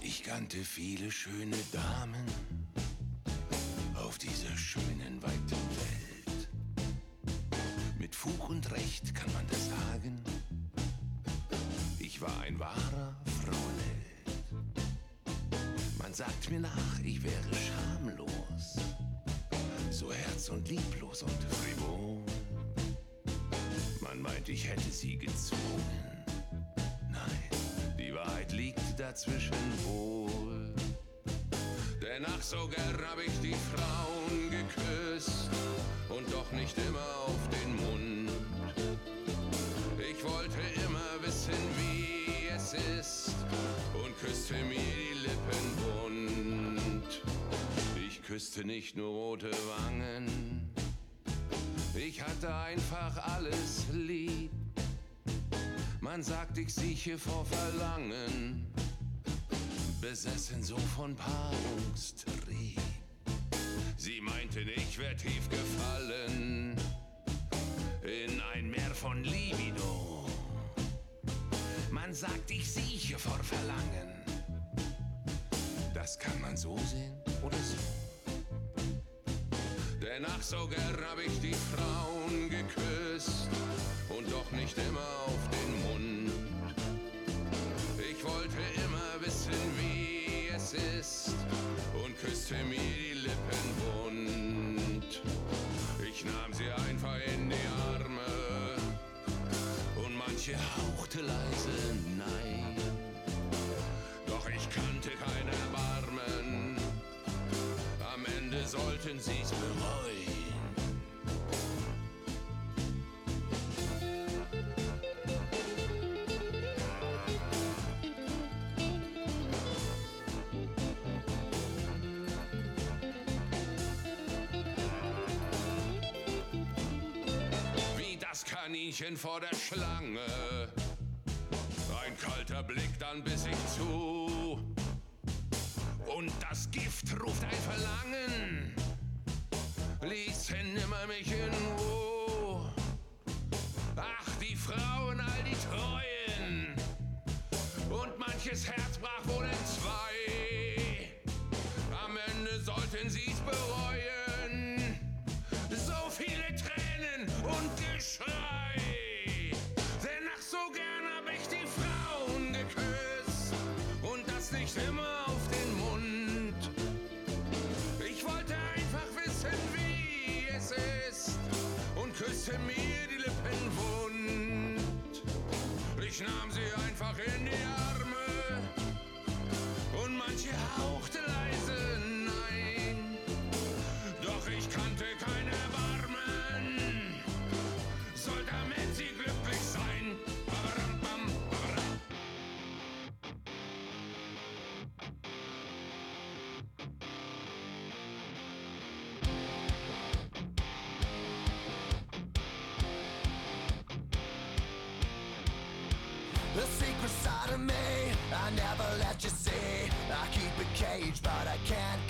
Ich kannte viele schöne Damen auf dieser schönen, weiten Welt. Mit Fug und Recht kann man das sagen. Ich war ein wahrer Frauenheld. Man sagt mir nach, ich wäre schamlos, so herz- und lieblos und frivol. Man meint, ich hätte sie gezwungen. Dazwischen wohl. Denn ach, so gern hab ich die Frauen geküsst und doch nicht immer auf den Mund. Ich wollte immer wissen, wie es ist und küsste mir die Lippen bunt. Ich küsste nicht nur rote Wangen, ich hatte einfach alles lieb. Man sagt, ich sieche vor Verlangen, besessen so von Paarungstrieb. Sie meinten, ich wär tief gefallen in ein Meer von Libido. Man sagt, ich sieche vor Verlangen. Das kann man so sehen oder so. Denn ach, so gern hab ich die Frauen geküsst und doch nicht immer auf den Mund. Ich wollte quiet ist und küsste mir die Lippen wund. Ich nahm sie einfach in die Arme und manche hauchte leise Nein. Doch ich kannte kein Erbarmen, am Ende sollten sie's bereuen. Kaninchen vor der Schlange. Ein kalter Blick, dann bis ich zu. Und das Gift ruft ein Verlangen. Ließen immer mich in Ruhe. Ach, die Frauen, all die Treuen. Und manches Herz brach wohl Ich nahm sie einfach in die Arme. Und manche hauchte never let you see. I keep it caged but I can't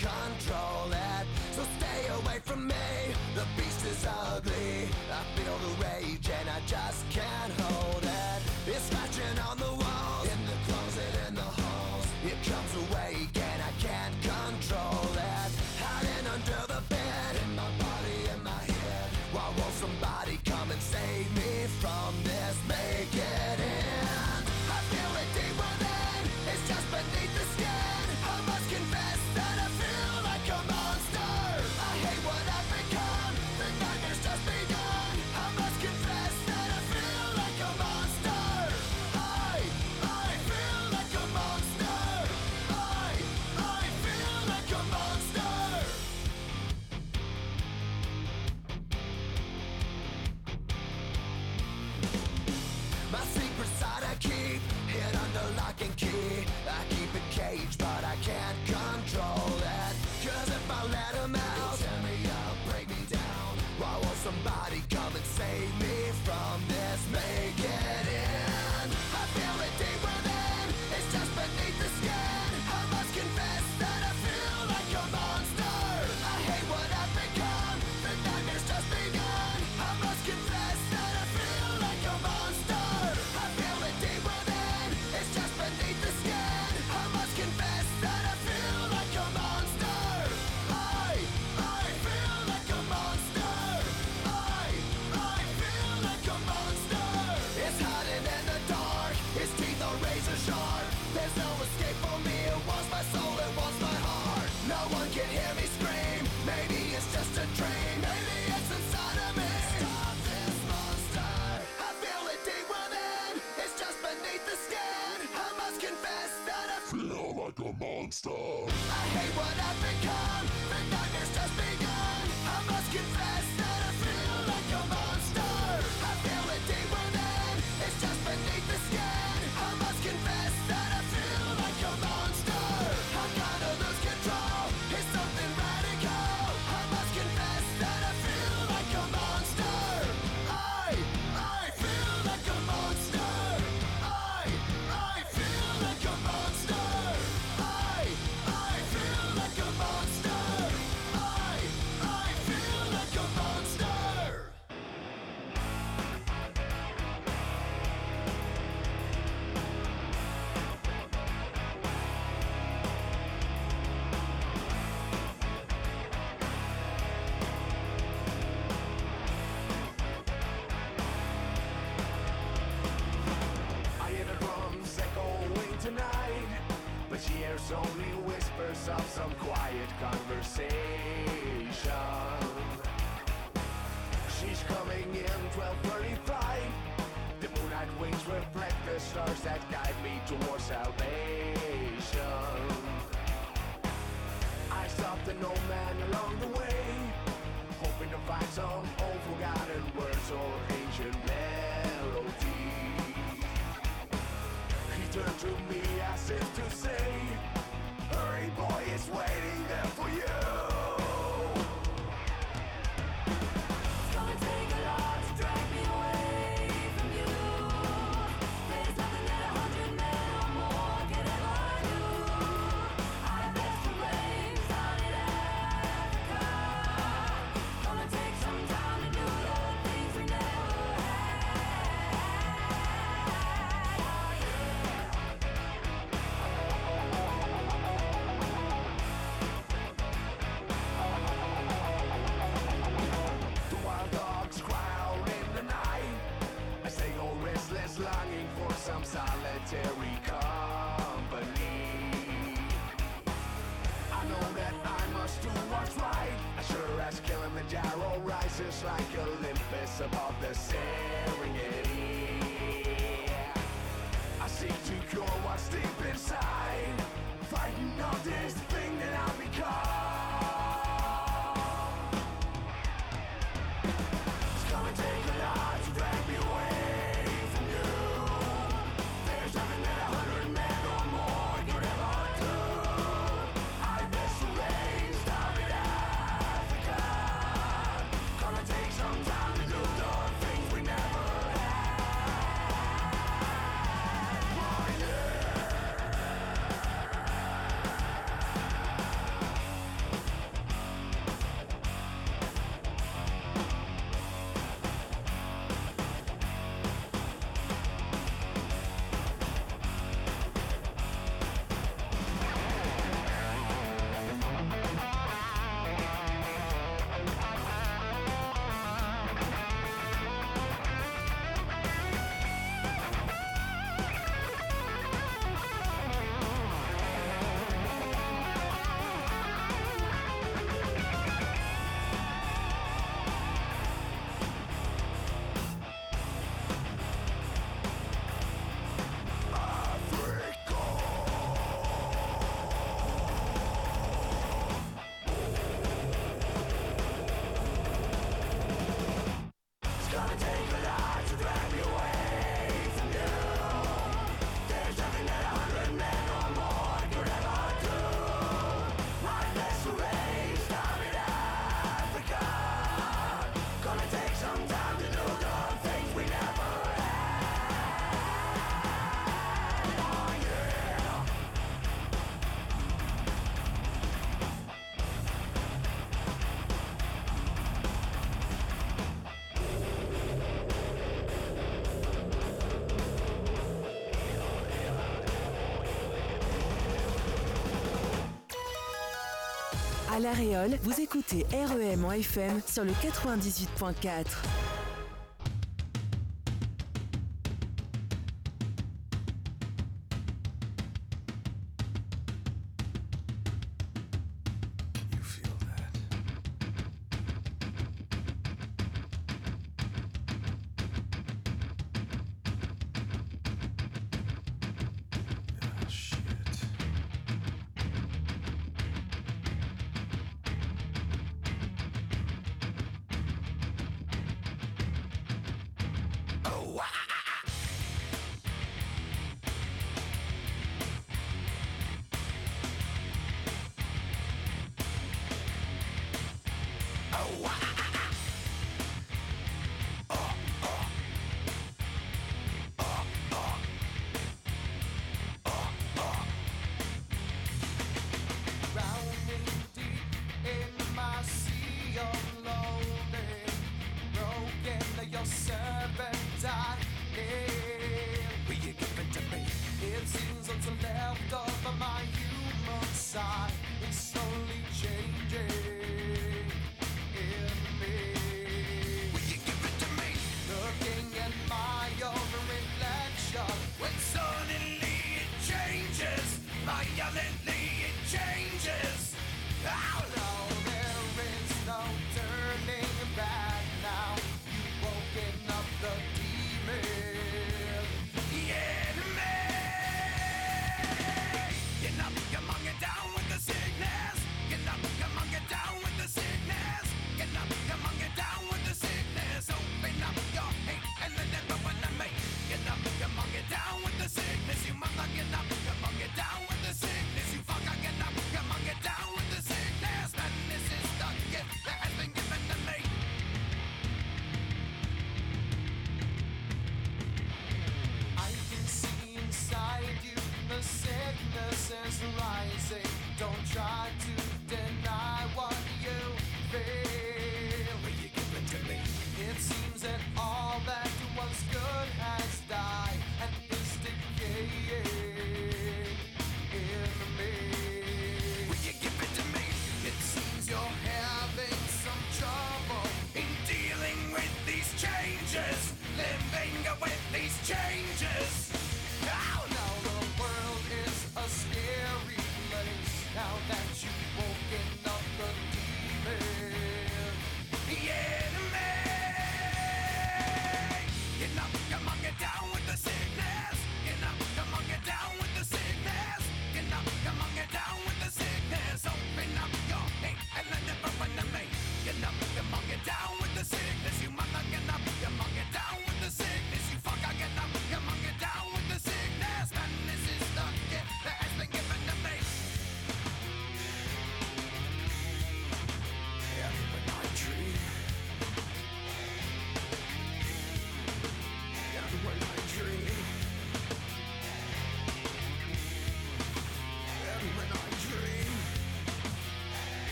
À La Réole, vous écoutez REM en FM sur le 98.4.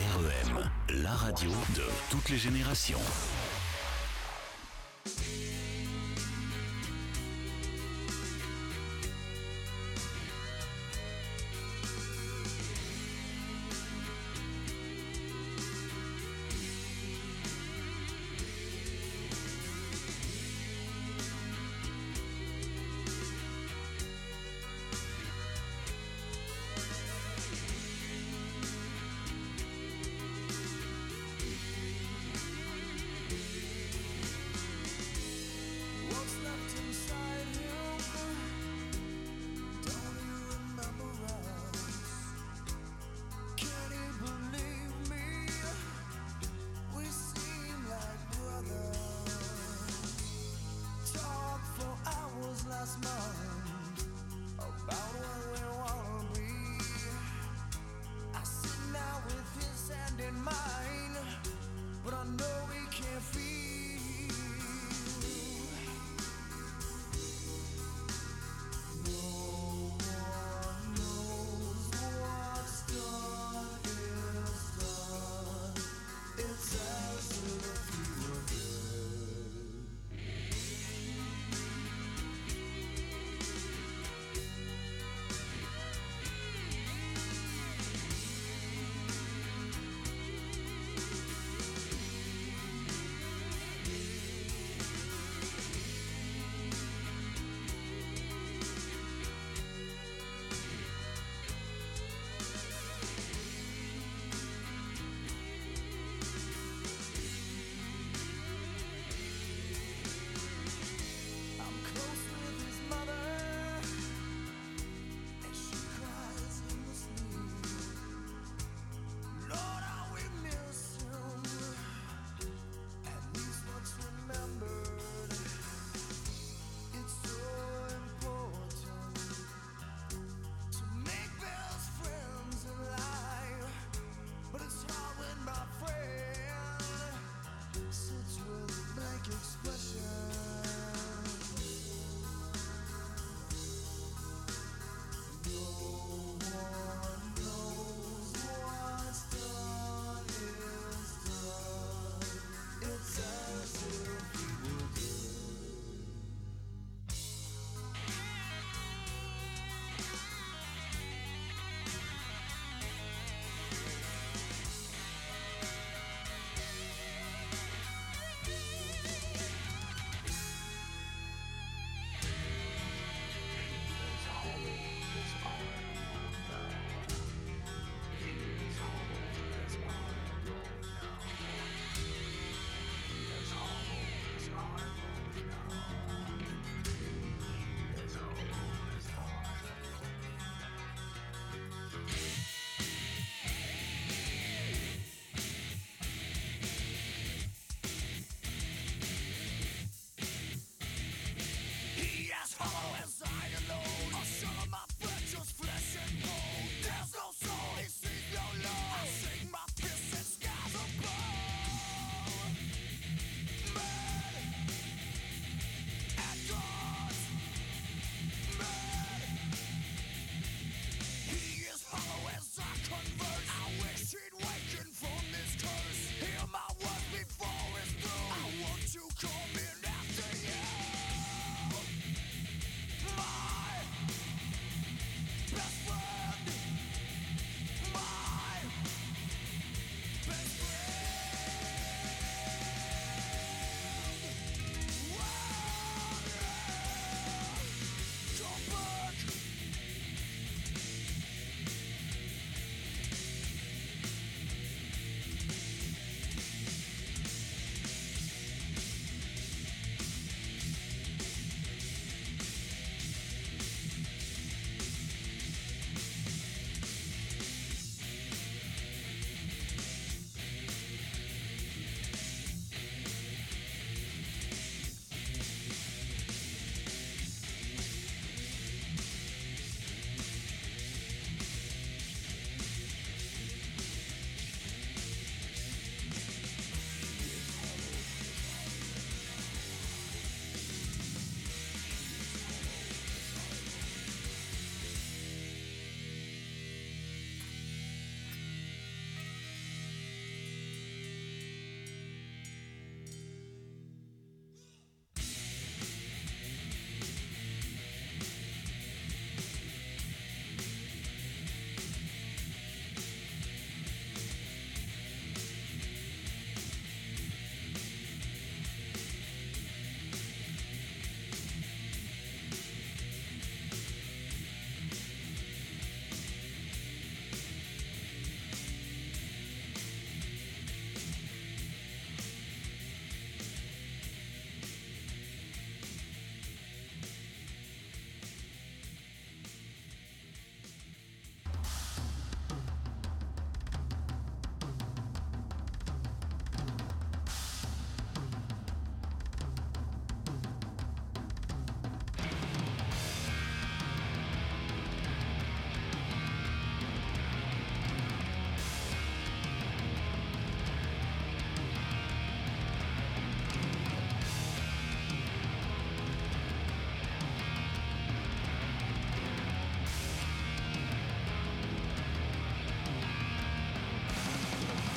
REM, la radio de toutes les générations.